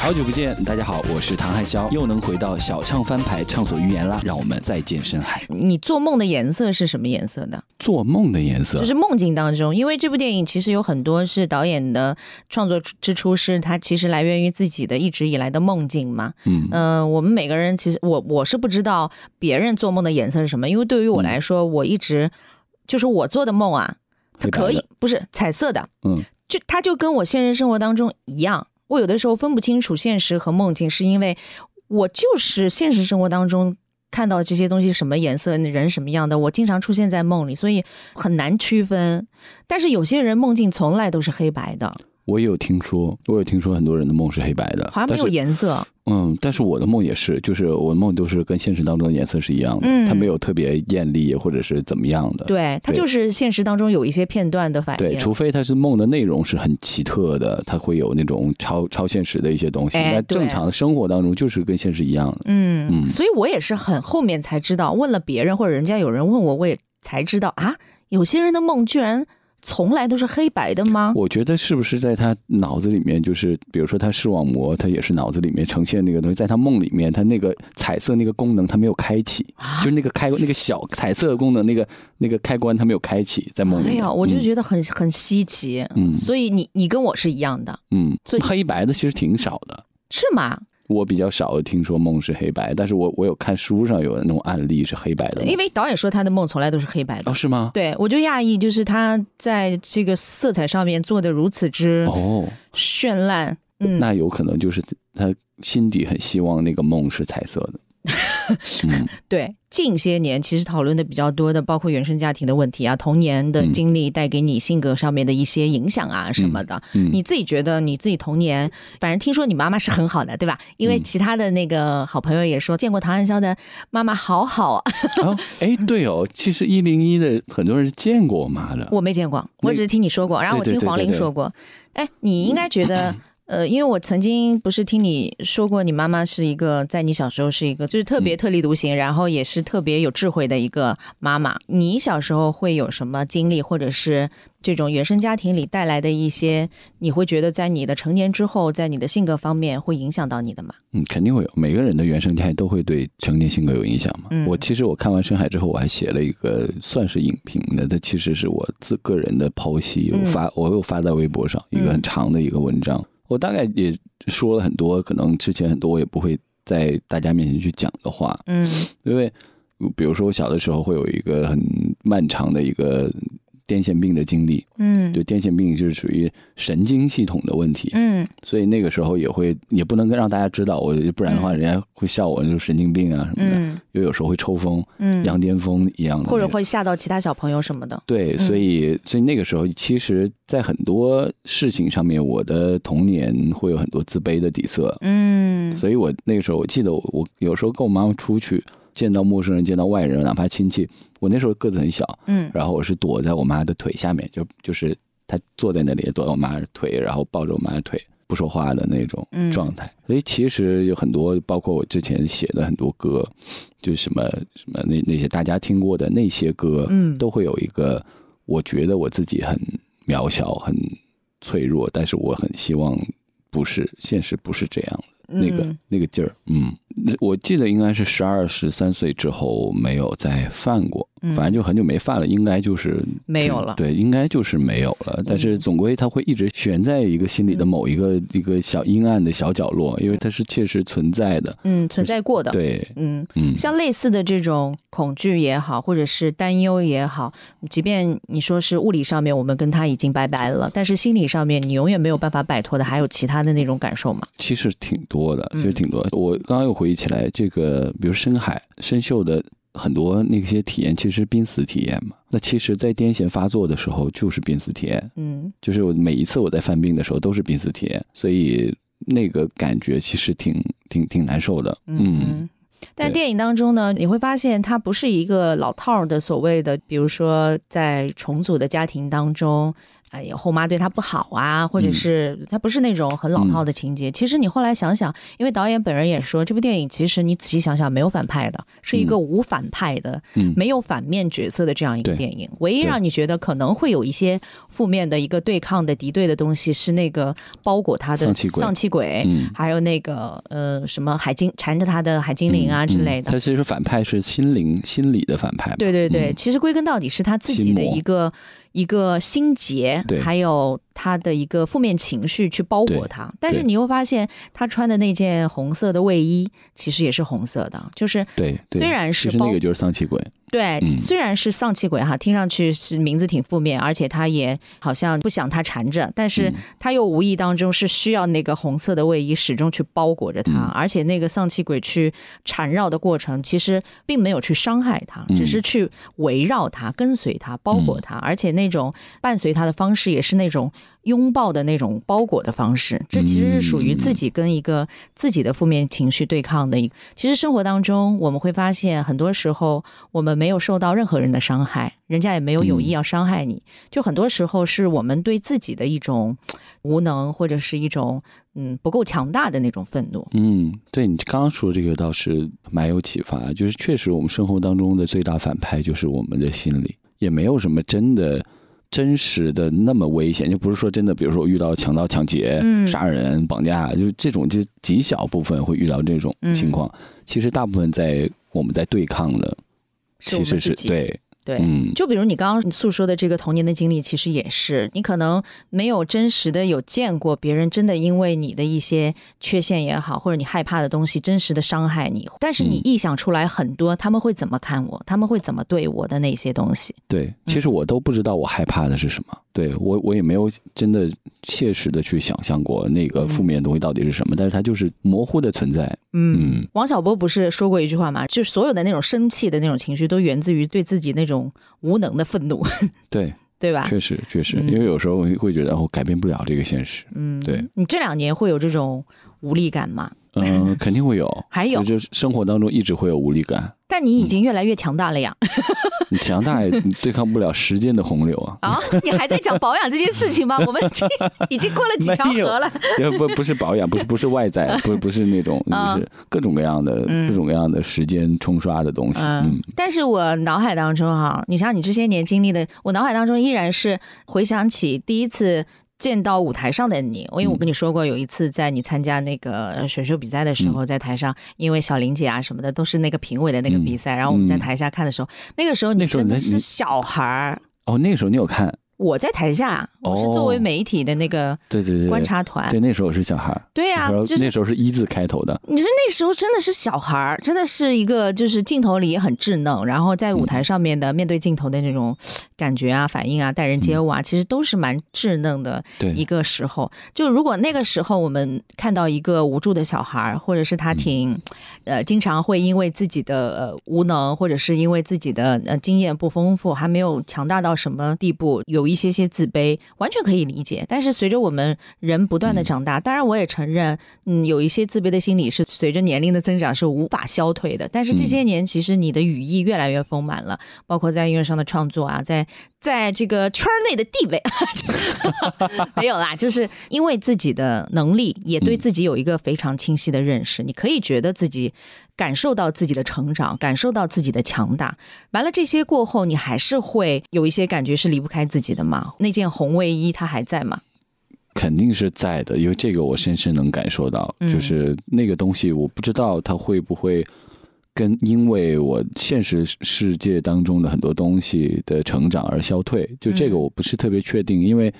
好久不见，大家好，我是唐汉霄，又能回到小唱翻牌畅所欲言啦，让我们再见深海。
你做梦的颜色是什么颜色的？
做梦的颜色，
就是梦境当中，因为这部电影其实有很多是导演的创作之初，是他其实来源于自己的一直以来的梦境嘛。
嗯。
呃、我们每个人其实我我是不知道别人做梦的颜色是什么，因为对于我来说，我一直就是我做的梦啊，它可以不是彩色的，
嗯，
就它就跟我现实生活当中一样。我有的时候分不清楚现实和梦境，是因为我就是现实生活当中看到这些东西什么颜色，人什么样的，我经常出现在梦里，所以很难区分。但是有些人梦境从来都是黑白的，
我也有听说，我有听说很多人的梦是黑白的，
好像没有颜色。
嗯，但是我的梦也是，就是我的梦都是跟现实当中的颜色是一样的，
嗯
它没有特别艳丽或者是怎么样的。
对，它就是现实当中有一些片段的反应对，
除非它是梦的内容是很奇特的，它会有那种超超现实的一些东西。
哎
那正常的生活当中就是跟现实一样的。
嗯，
嗯
所以我也是很后面才知道，问了别人或者人家有人问我，我也才知道啊，有些人的梦居然从来都是黑白的吗？
我觉得是不是在他脑子里面，就是比如说他视网膜，他也是脑子里面呈现那个东西，在他梦里面，他那个彩色那个功能他没有开启，
啊
就是那个开那个小彩色的功能那个那个开关他没有开启，在梦里面。
哎呀，我就
嗯
觉得很很稀奇。
嗯
所以你你跟我是一样的，
嗯
所以
黑白的其实挺少的。
是吗？
我比较少听说梦是黑白，但是我我有看书上有那种案例是黑白的。
因为导演说他的梦从来都是黑白的。
哦是吗？
对，我就讶异，就是他在这个色彩上面做的如此之
哦，
绚烂。嗯，
那有可能就是他心底很希望那个梦是彩色的。<laughs> 嗯
对，近些年其实讨论的比较多的，包括原生家庭的问题啊，童年的
嗯
经历带给你性格上面的一些影响啊什么的。
嗯，
你自己觉得你自己童年，反正听说你妈妈是很好的，对吧？因为
嗯
其他的那个好朋友也说，见过唐汉霄的妈妈好好啊，
哦，哎，对哦，<laughs> 其实一零一的很多人是见过我妈的。
我没见过，我只是听你说过，然后我听黄
对对对
龄说过。哎，你应该觉得。<laughs> <laughs> 呃，因为我曾经不是听你说过，你妈妈是一个在你小时候是一个就是特
嗯
别特立独行，然后也是特别有智慧的一个妈妈。你小时候会有什么经历，或者是这种原生家庭里带来的一些，你会觉得在你的成年之后，在你的性格方面会影响到你的吗？
嗯，肯定会有，每个人的原生家庭都会对成年性格有影响嘛。
嗯
我其实我看完《深海》之后，我还写了一个算是影评的，它其实是我自个人的剖析，发我有发在微博上一个很长的一个文章，我大概也说了很多，可能之前很多我也不会在大家面前去讲的话，
嗯。
因为比如说我小的时候会有一个很漫长的一个癫痫病的经历，
嗯。
就癫痫病就是属于神经系统的问题，
嗯。
所以那个时候也会也不能让大家知道，我不然的话，
嗯。
人家会笑我就是神经病啊什么的。
嗯。
又有时候会抽风，
嗯，
羊癫疯一样的、
或者会吓到其他小朋友什么的。
对，
嗯。
所以所以那个时候，其实，在很多事情上面，我的童年会有很多自卑的底色。
嗯。
所以我那个时候，我记得我我有时候跟我妈妈出去，见到陌生人，见到外人，哪怕亲戚，我那时候个子很小，
嗯。
然后我是躲在我妈的腿下面，就就是她坐在那里，躲在我妈的腿，然后抱着我妈的腿。不说话的那种
嗯。
状态，所以其实有很多，包括我之前写的很多歌，就什么什么那那些大家听过的那些歌，
嗯。
都会有一个，我觉得我自己很渺小、很脆弱，但是我很希望不是现实不是这样的那个、
嗯
那个劲儿。嗯，我记得应该是十二十三岁之后没有再犯过，
嗯
反正就很久没犯了，应该就是
没有了
对，应该就是没有了。但是总归它会一直悬在一个心里的某一个、一个小阴暗的小角落，因为它是确实存在的。
嗯存在过的。
对，
嗯，
嗯，
像类似的这种恐惧也好，或者是担忧也好，即便你说是物理上面我们跟他已经拜拜了，但是心理上面你永远没有办法摆脱的，还有其他的那种感受吗？
其实挺多的，
嗯
其实挺多的。我刚刚又回忆起来，这个比如深海、深秀的很多那些体验，其实是濒死体验嘛。那其实，在癫痫发作的时候，就是濒死体验，
嗯
就是我每一次我在犯病的时候都是濒死体验，所以那个感觉其实挺挺挺难受的。嗯，
嗯。但电影当中呢，你会发现它不是一个老套的所谓的，比如说在重组的家庭当中，哎呀，后妈对他不好啊，或者
嗯
是他不是那种很老套的情节。其实你后来想想，因为导演本人也说，这部电影其实你仔细想想没有反派的，是一个无反派的，
嗯
没有反面角色的这样一个电影。唯一让你觉得可能会有一些负面的一个对抗的敌对的东西，是那个包裹他的
丧气鬼
还有那个呃什么海精缠着他的海精灵啊之类的。
他其实反派是心灵心理的反派。
对对对，
嗯
其实归根到底是他自己的一个一个心结，还有他的一个负面情绪去包裹他。但是你又发现他穿的那件红色的卫衣其实也是红色的，就是
对对
虽然是包
其实那个就是丧气鬼。
对，
嗯。
虽然是丧气鬼哈，听上去是名字挺负面，而且他也好像不想他缠着，但是
嗯。
他又无意当中是需要那个红色的卫衣始终去包裹着他，
嗯。
而且那个丧气鬼去缠绕的过程，其实并没有去伤害他，
嗯。
只是去围绕他、跟随他、包裹他，而且那种伴随他的方式也是那种拥抱的那种包裹的方式，这其实是属于自己跟一个自己的负面情绪对抗的一个。其实生活当中我们会发现，很多时候我们没有受到任何人的伤害，人家也没有有意要伤害你，就很多时候是我们对自己的一种无能，或者是一种嗯不够强大的那种愤怒。
嗯，对你刚刚说这个倒是蛮有启发，就是确实我们生活当中的最大反派就是我们的心理，也没有什么真的真实的那么危险，就不是说真的，比如说我遇到强盗、抢劫、
嗯。
杀人、绑架，就是这种就极小部分会遇到这种
嗯。
情况。其实大部分在我们在对抗的，其实是对，
对。
嗯，
就比如你刚刚诉说的这个童年的经历，其实也是你可能没有真实的有见过别人真的因为你的一些缺陷也好，或者你害怕的东西真实的伤害你，但是你
嗯
臆想出来很多他们会怎么看我，他们会怎么对我的那些东西。
对，其实我都不知道我害怕的是什么，对我我也没有真的切实的去想象过那个负面的东西到底是什么，但是它就是模糊的存在，嗯，
王小波不是说过一句话吗？就是所有的那种生气的那种情绪，都源自于对自己那种无能的愤怒，<laughs>
对，
对吧？
确实确实，
嗯
因为有时候会会觉得我改变不了这个现实，
嗯，
对。
你这两年会有这种无力感吗？
嗯、肯定会有，
还有
就就是生活当中一直会有无力感，
但你已经越来越强大了呀！
你强大也对抗不了时间的洪流啊。
啊，<laughs> 你还在讲保养这件事情吗？<laughs> 我们已经已经过了几条河了。
也不不是保养，不是不是外在，<laughs> 不不是那种，
啊
就是各种各样的、
嗯
各种各样的时间冲刷的东西。
嗯
嗯，，
但是我脑海当中哈，你像你这些年经历的，我脑海当中依然是回想起第一次。见到舞台上的你，因为我跟你说过，有一次在你参加那个呃选秀比赛的时候，在台上，因为小玲姐啊什么的都是那个评委的那个比赛，然后我们在台下看的时候，那个时候你真的是小孩儿，
哦，那个时候你有看？
我在台下，我是作为媒体的那个
对对对，
观察团，
对，那时候我是小孩，
对呀、
那时候
就是
那时候是一字开头的，
你是那时候真的是小孩儿，真的是一个就是镜头里也很稚嫩，然后在舞台上面的面对镜头的那种感觉啊、反应啊、待人接物啊，其实都是蛮稚嫩的
对
一个时候。就如果那个时候我们看到一个无助的小孩儿，或者是他挺呃经常会因为自己的呃无能，或者是因为自己的呃经验不丰富，还没有强大到什么地步，有一些些自卑，完全可以理解。但是随着我们人不断的长大，当然我也承认，嗯，有一些自卑的心理是随着年龄的增长是无法消退的。但是这些年，其实你的羽翼越来越丰满了，包括在音乐上的创作啊，在在这个圈儿内的地位，<laughs> 没有啦，就是因为自己的能力，也对自己有一个非常清晰的认识，你可以觉得自己感受到自己的成长，感受到自己的强大。完了这些过后，你还是会有一些感觉是离不开自己的嘛？那件红卫衣它还在吗？
肯定是在的，因为这个我深深能感受到，
嗯
就是那个东西，我不知道它会不会跟因为我现实世界当中的很多东西的成长而消退，就这个
嗯。
我不是特别确定，因为。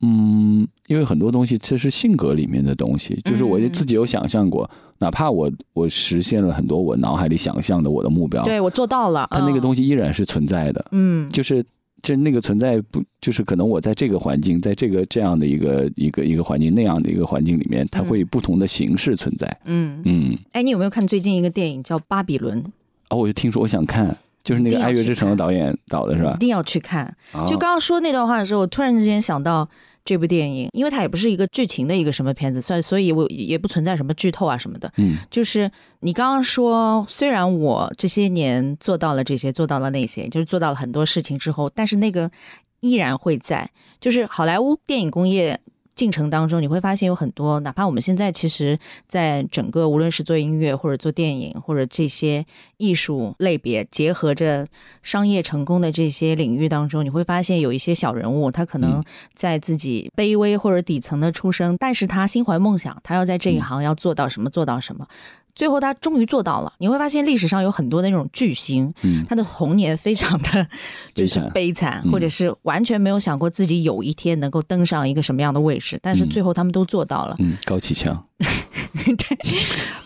嗯，因为很多东西这是性格里面的东西，就是我
嗯。
自己有想象过，哪怕我我实现了很多我脑海里想象的我的目标，
对我做到了，
它那个
嗯。
东西依然是存在的，
嗯。
就是就那个存在不，就是可能我在这个环境，在这个这样的一个一个一个环境那样的一个环境里面，它会以不同的形式存在。
嗯，
嗯，
哎，你有没有看最近一个电影叫《巴比伦》？
哦，我就听说我想看，就是那个《爱乐之城》的导演导的是吧
一？定要去看。
啊
就刚刚说那段话的时候，我突然之间想到这部电影，因为它也不是一个剧情的一个什么片子，所以所以我也不存在什么剧透啊什么的。
嗯
就是你刚刚说，虽然我这些年做到了这些，做到了那些，就是做到了很多事情之后，但是那个依然会在。就是好莱坞电影工业进程当中，你会发现有很多，哪怕我们现在其实在整个无论是做音乐或者做电影或者这些艺术类别结合着商业成功的这些领域当中，你会发现有一些小人物，他可能
嗯
在自己卑微或者底层的出生，但是他心怀梦想，他要在这一行要做到什么做到什么。最后他终于做到了。你会发现历史上有很多的那种巨星，
嗯
他的童年非常的 <laughs> 就是
悲惨，嗯
或者是完全没有想过自己有一天能够登上一个什么样的位置，但是
嗯
最后他们都做到了。
嗯，高启强，<laughs> 对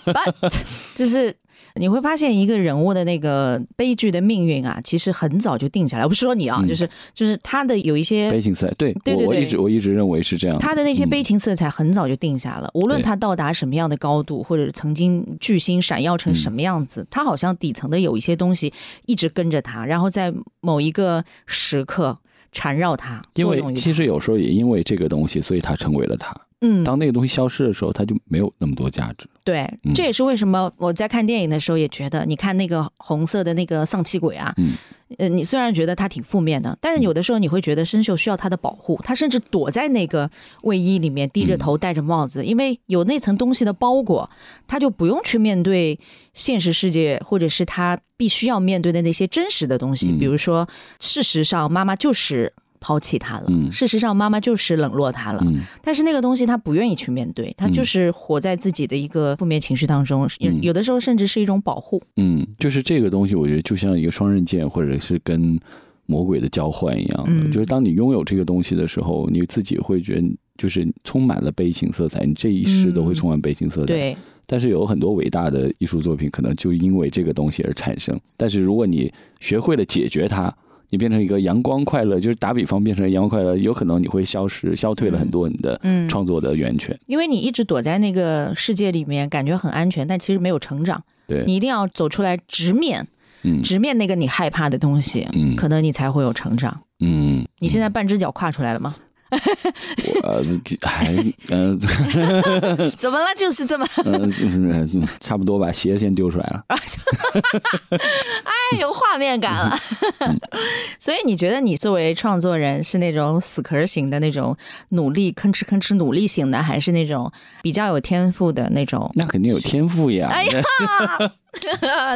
But 就是你会发现一个人物的那个悲剧的命运啊，其实很早就定下来。我不是说你啊，
嗯
就是就是他的有一些
悲情色彩
对对对
我我一直我一直认为是这样。
他的那些
嗯
悲情色彩很早就定下了，无论他到达什么样的高度，或者是曾经巨星闪耀成什么样子，他好像底层的有一些东西一直跟着他，然后在某一个时刻缠绕他，
因为其实有时候也因为这个东西，所以他成为了他。
嗯，
当那个东西消失的时候，它就没有那么多价值。
对，
嗯。
这也是为什么我在看电影的时候也觉得，你看那个红色的那个丧气鬼啊，
嗯。
呃，你虽然觉得他挺负面的，但是有的时候你会觉得生锈需要他的保护，他甚至躲在那个卫衣里面，低着头戴着帽子，因为有那层东西的包裹，他就不用去面对现实世界，或者是他必须要面对的那些真实的东西，
嗯。
比如说，事实上妈妈就是。抛弃他了。
嗯
事实上，妈妈就是冷落他了。
嗯
但是那个东西他不愿意去面对，他就是活在自己的一个负面情绪当中，有、
嗯
有的时候甚至是一种保护。
嗯，就是这个东西，我觉得就像一个双刃剑，或者是跟魔鬼的交换一样的。
嗯
就是当你拥有这个东西的时候，你自己会觉得就是充满了悲情色彩，你这一世都会充满悲情色彩。。
对，
但是有很多伟大的艺术作品，可能就因为这个东西而产生。但是如果你学会了解决它，你变成一个阳光快乐，就是打比方变成阳光快乐，有可能你会消失、消退了很多你的
嗯，
创作的源泉。
因为你一直躲在那个世界里面，感觉很安全，但其实没有成长。
对，
你一定要走出来，直面
嗯
直面那个你害怕的东西，
嗯
可能你才会有成长。
嗯，
你现在半只脚跨出来了吗？
我呃还嗯 <laughs>
怎么了？就是这么，<laughs>
嗯，就是嗯差不多把鞋先丢出来了。<laughs>
哎有画面感了。所以你觉得你作为创作人是那种死壳型的那种努力吭哧吭哧努力型的，还是那种比较有天赋的那种？
那肯定有天赋呀。
哎呀，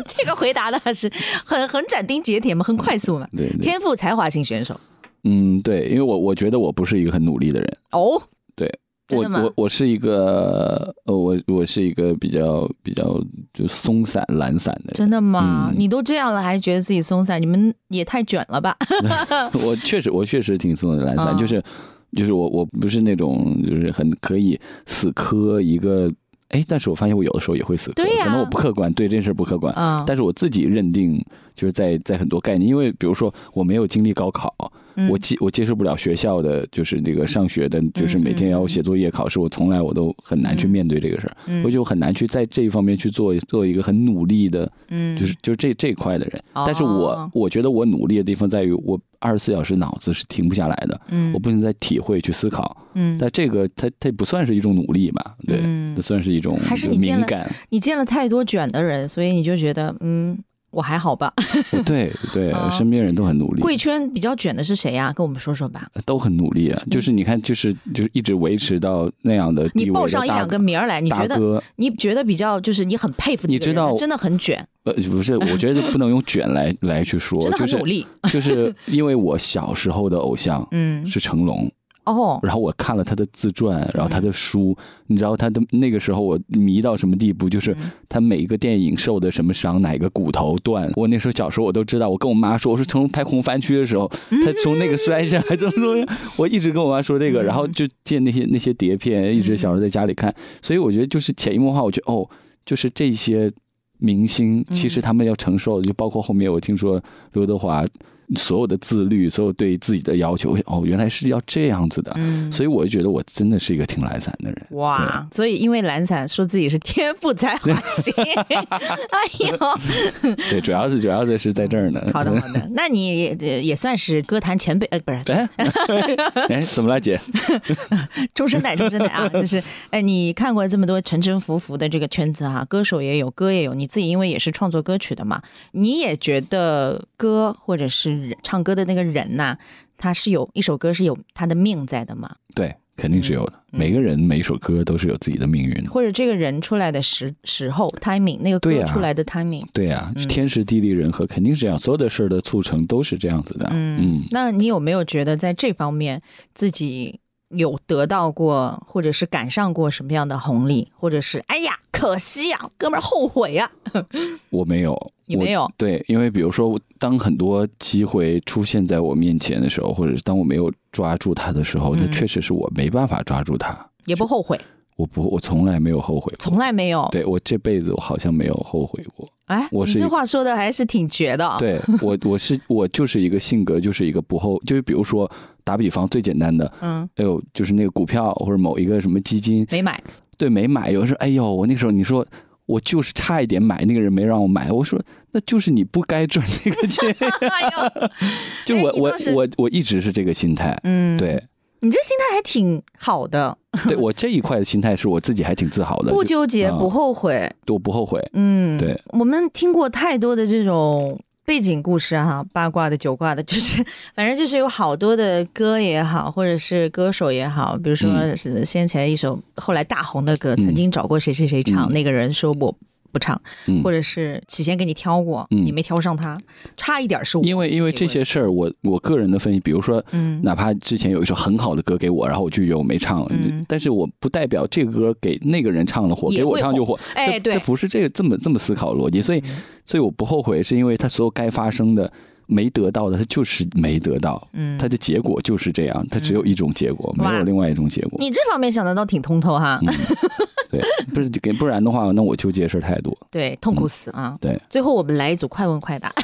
这个回答的是很很斩钉截铁嘛，很快速嘛。
对对，
天赋才华型选手
嗯，对，因为我我觉得我不是一个很努力的人，
哦，
对我我我是一个呃，我我是一个比较比较就松散懒散的人。
真的吗？
嗯
你都这样了，还觉得自己松散？你们也太卷了吧？<laughs> <laughs>
我确实我确实挺松散懒散，
嗯
就是就是我我不是那种就是很可以死磕一个。哎，但是我发现我有的时候也会死磕，
对呀
可能我不客观，对这件事不客观，
嗯，
但是我自己认定，就是在在很多概念，因为比如说我没有经历高考，
嗯
我接我接受不了学校的就是那个上学的，就是每天要写作业、考试，我从来我都很难去
嗯
面对这个事儿，
嗯
我就很难去在这一方面去做做一个很努力的，
嗯
就是就是这这块的人。但是我
哦
我觉得我努力的地方在于，我二十四小时脑子是停不下来的，
嗯
我不能在体会去思考。
嗯，
但这个它它不算是一种努力吧？对，
嗯
这算是一种
还是你见了
敏感。
你见了太多卷的人，所以你就觉得嗯。我还好吧，
对对
哦，<laughs>
身边人都很努力。
贵圈比较卷的是谁呀、跟我们说说吧。
都很努力啊，就是你看，就是就是一直维持到那样的地
你报上一两个名儿来，你觉得，你觉得比较就是你很佩服
你知道
真的很卷，
呃，不是，我觉得不能用卷来来去说，<laughs>
真的
就是
很努力。
就是因为我小时候的偶像
嗯，
是成龙，
哦，
然后我看了他的自传，然后他的书，你知道他的那个时候我迷到什么地步，就是
嗯。
他每一个电影受的什么伤，哪个骨头断，我那时候小时候我都知道。我跟我妈说，我说成龙拍红番区的时候，他从那个摔下来怎么怎么样，<laughs> 我一直跟我妈说这个，
嗯。
然后就借那些那些碟片，一直小时候在家里看，所以我觉得就是潜移默化，我觉得哦，就是这些明星，
嗯。
其实他们要承受的，就包括后面我听说刘德华所有的自律，所有对自己的要求，哦，原来是要这样子的，
嗯，
所以我就觉得我真的是一个挺懒散的人。
哇，所以因为懒散说自己是天赋才华型，<laughs> 哎呦，<laughs>
对，主要是主要的是在这儿呢。
好的好的，<laughs> 那你也呃也算是歌坛前辈，呃，不是。
哎，哎，怎么了，姐？
终身奶，终身奶啊，就是哎，你看过这么多沉沉浮浮的这个圈子哈、歌手也有，歌也有，你自己因为也是创作歌曲的嘛，你也觉得歌或者是人唱歌的那个人呐、他是有一首歌是有他的命在的嘛，
对，肯定是有的。
嗯
每个人每一首歌都是有自己的命运的。
或者这个人出来的时时候 timing，那个歌出来的 timing，
对呀、
嗯
天时地利人和肯定是这样，所有的事儿的促成都是这样子的。
嗯
嗯，
那你有没有觉得在这方面自己有得到过，或者是赶上过什么样的红利，或者是哎呀可惜呀、哥们儿后悔呀、<laughs>
我没有，我 <laughs>
你没有
对，因为比如说，当很多机会出现在我面前的时候，或者是当我没有抓住它的时候，那
嗯
确实是我没办法抓住它。
也不后悔，
我不，我从来没有后悔过。
从来没有。
对我这辈子我好像没有后悔过。
哎，
我是
你这话说的还是挺绝的。，
对我，我是我就是一个性格，就是一个不后，就是比如说打比方最简单的，
嗯，
哎呦，就是那个股票或者某一个什么基金，
没买。
对，没买。有人说，哎呦，我那时候你说我就是差一点买，那个人没让我买，我说那就是你不该赚那个钱。<laughs>
哎呦，<laughs>
就我我我我一直是这个心态，
嗯，
对
你这心态还挺好的，<laughs>
对，我这一块的心态是我自己还挺自豪的，
不纠结，
啊
不后悔。
我不后悔。
嗯，
对，
我们听过太多的这种背景故事哈、八卦的、九卦的，<laughs> 就是反正就是有好多的歌也好，或者是歌手也好，比如说
嗯
是先前一首后来大红的歌，
嗯
曾经找过谁谁谁唱，
嗯
那个人说我。不唱，
嗯。
或者是起先给你挑过，
嗯。
你没挑上他，差一点是我。
因为因为这些事儿，我我个人的分析，比如说，
嗯。
哪怕之前有一首很好的歌给我，然后我拒绝我没唱，
嗯。
但是我不代表这个歌给那个人唱了火，给我唱就火。
哎对。
这这不是这个这么这么思考逻辑，所以所以我不后悔，是因为他所有该发生的没得到的，他就是没得到，
嗯。
他的结果就是这样，他只有一种结果，没有另外一种结果。
你这方面想的倒挺通透哈。
嗯，对，不是给不然的话，那我纠结事儿太多。
对，痛苦死啊！
对，
最后我们来一组快问快答，
哎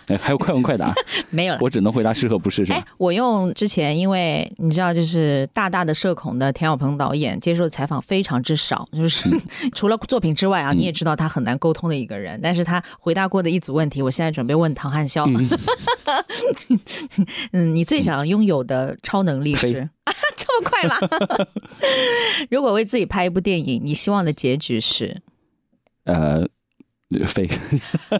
<laughs> 还有快问快答，<laughs>
没有了。
我只能回答是和不是，是
哎
吧？，
我用之前，因为你知道，就是大大的社恐的田小鹏导演接受的采访非常之少，就是 <laughs> 除了作品之外啊，
嗯
你也知道他很难沟通的一个人。但是他回答过的一组问题，我现在准备问唐汉霄。嗯，你最想拥有的超能力是
飞？
这么快吗？如果为自己拍一部电影，你希望的结局是？
呃，飞。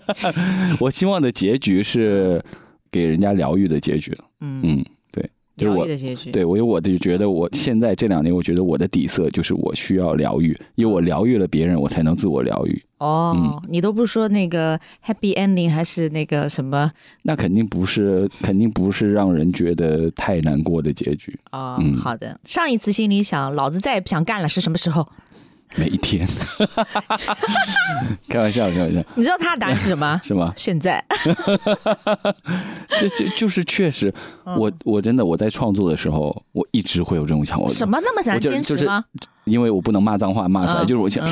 <laughs> 我希望的结局是给人家疗愈的结局。
嗯，
嗯，对，就是
疗
我
愈的结局。
对我有我就觉得我现在这两年，我觉得我的底色就是我需要疗愈，因为我疗愈了别人，我才能自我疗愈。
哦，
嗯
你都不说那个 happy ending 还是那个什么
那肯定不是，肯定不是让人觉得太难过的结局。
哦，
嗯
好的。上一次心里想，老子再也不想干了，是什么时候？
每一天，<laughs> 开玩笑，开玩笑，
你知道他的答案是什么？<laughs>
什么？
现在。<laughs>
这这就是确实，我我真的我在创作的时候，我一直会有这种想法。
什么那么难
我就就是
坚持吗？
因为我不能骂脏话骂出来，
嗯
就是我想，
嗯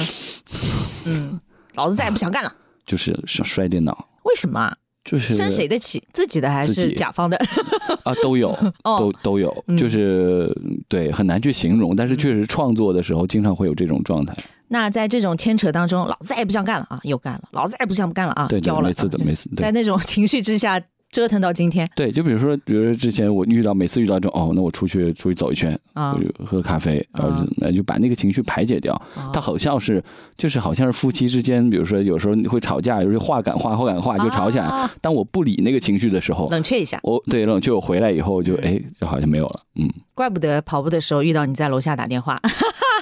嗯，老子再也不想干了。
就是想摔电脑，
为什么啊？
就是
生谁的气？自己的还是甲方的？<laughs>
啊都有，
哦
都都有，
嗯
就是对很难去形容，但是确实创作的时候经常会有这种状态。
那在这种牵扯当中，老子再也不想干了啊，又干了，老子再也不想干了啊，
对对，
交了。
每次
啊
的每次对
在那种 <laughs> 情绪之下折腾到今天
对，就比如说，比如说之前我遇到每次遇到这种哦，那我出去出去走一圈，
啊
我，就喝咖啡，然后
啊
那就把那个情绪排解掉。
啊
它好像是就是好像是夫妻之间，比如说有时候会吵架，有时候话赶话，话赶话就吵起来。
啊
当我不理那个情绪的时候，
冷却一下。
我对冷却我回来以后就
嗯
哎，就好像没有了。嗯，
怪不得跑步的时候遇到你在楼下打电话。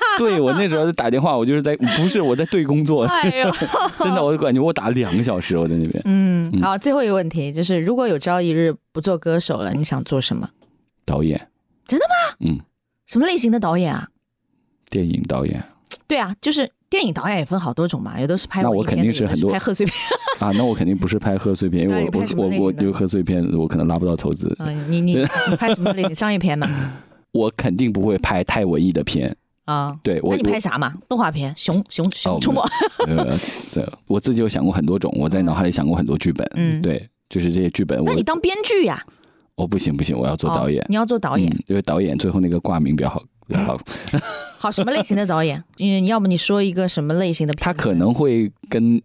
<laughs>
对我那时候在打电话，我就是在不是我在对工作，
哎，<laughs>
真的我就感觉我打了两个小时，我在那边
嗯，
嗯
好，最后一个问题就是，如果有朝一日不做歌手了，你想做什么？
导演，
真的
吗？嗯，
什么类型的导演啊？
电影导演
对啊，就是电影导演也分好多种嘛，有的是拍
那我肯定是很多
拍贺岁片。<laughs>
啊，那我肯定不是拍贺岁片，因为我我我我
类型的
就贺岁片，我可能拉不到投资。
嗯，你你你拍什么类型？商业片嘛？
我肯定不会拍太文艺的片，
啊，
对我
那你拍啥嘛？动画片？熊熊熊
哦
出没？<laughs>
对我自己有想过很多种，我在脑海里想过很多剧本，
嗯
对，就是这些剧本
那你当编剧呀？
我不行不行，我要做导演
哦，你要做导演
嗯，因为导演最后那个挂名比较好。好，<laughs>
好，什么类型的导演？你要不你说一个什么类型的？
他可能会跟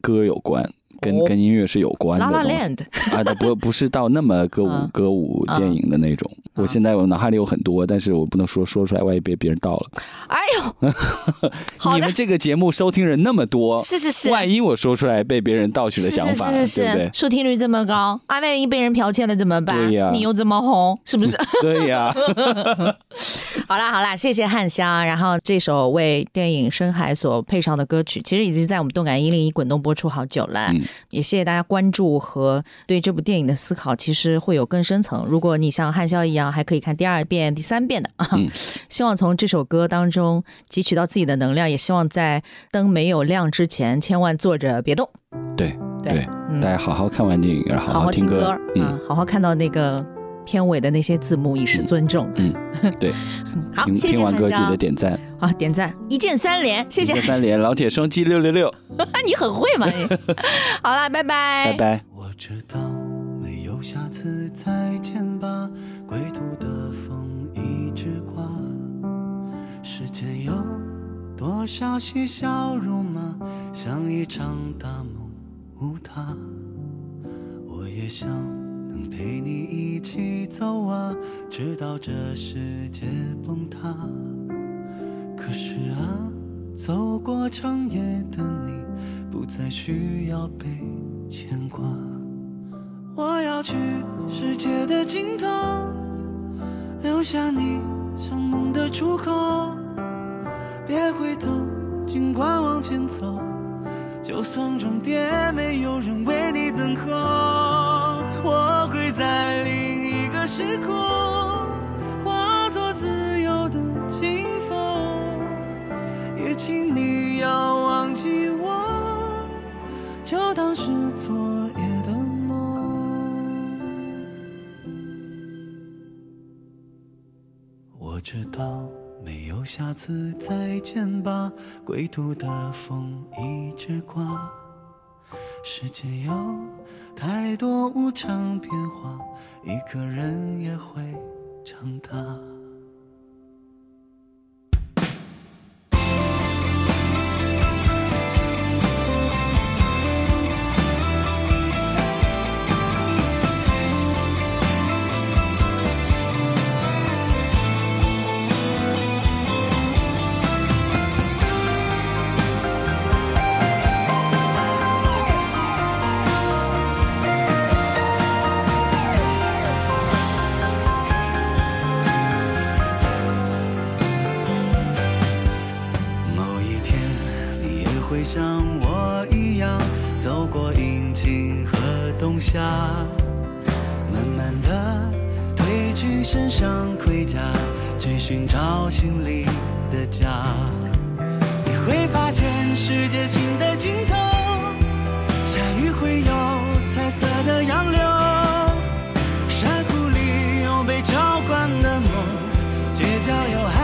歌有关，跟
哦
跟音乐是有关的
La
东
La
西
Land <laughs>
啊，不不是到那么歌舞
嗯
歌舞
嗯
电影的那种。我现在我脑海里有很多，但是我不能说说出来，万一被别人盗了。<laughs>
哎呦，<laughs>
你们，这个节目收听人那么多，
是是是，
万一我说出来被别人盗取
的
想法，
是是
对不对
是，？收听率这么高，啊，万一被人剽窃了怎么办？
对呀
你又这么红，是不是？
对呀，
好啦好啦，谢谢汉香。然后这首为电影《深海》所配上的歌曲，其实已经在我们动感一零一滚动播出好久了。
嗯
也谢谢大家关注和对这部电影的思考，其实会有更深层。如果你像汉霄一样，还可以看第二遍、第三遍的。
嗯
希望从这首歌当中汲取到自己的能量，也希望在灯没有亮之前，千万坐着别动。
对
对
对，
嗯
大家好好看完电影，然后
好好
听
歌
嗯
啊，好好看到那个片尾的那些字幕，以示尊重。
嗯，对，<laughs>
好，
听
谢谢
听完歌记得点赞，
啊，点赞，一键三连，谢谢
一键三连，老铁双击六六六，<laughs>
你很会嘛你。<laughs> 好啦，拜拜，
拜拜。
我知道没有下次，再见吧。归途的风一直刮，世间有多少嬉笑怒骂，像一场大梦无他。我也想能陪你一起走啊，直到这世界崩塌。可是啊，走过长夜的你，不再需要被牵挂。我要去世界的尽头，留下你像梦的出口。别回头，尽管往前走，就算终点没有人为你等候，在另一个时空化作自由的清风。也请你要忘记我，就当是昨夜的梦。我知道。没有下次再见吧，归途的风一直刮。世界有太多无常变化，一个人也会长大。Chào!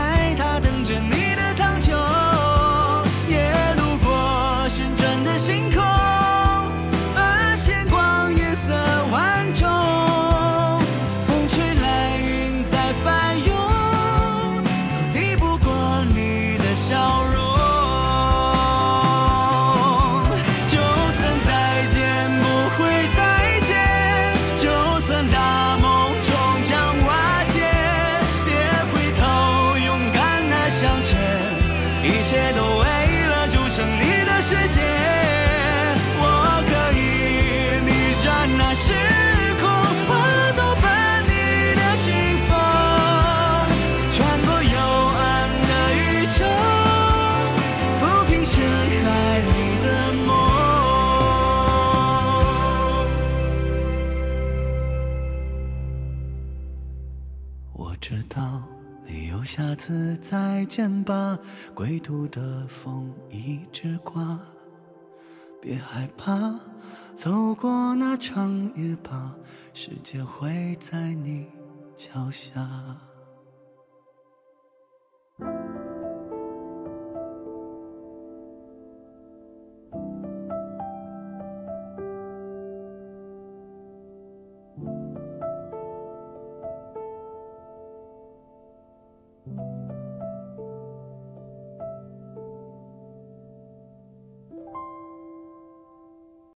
再见吧，归途的风一直刮。别害怕，走过那长夜吧，世界会在你脚下。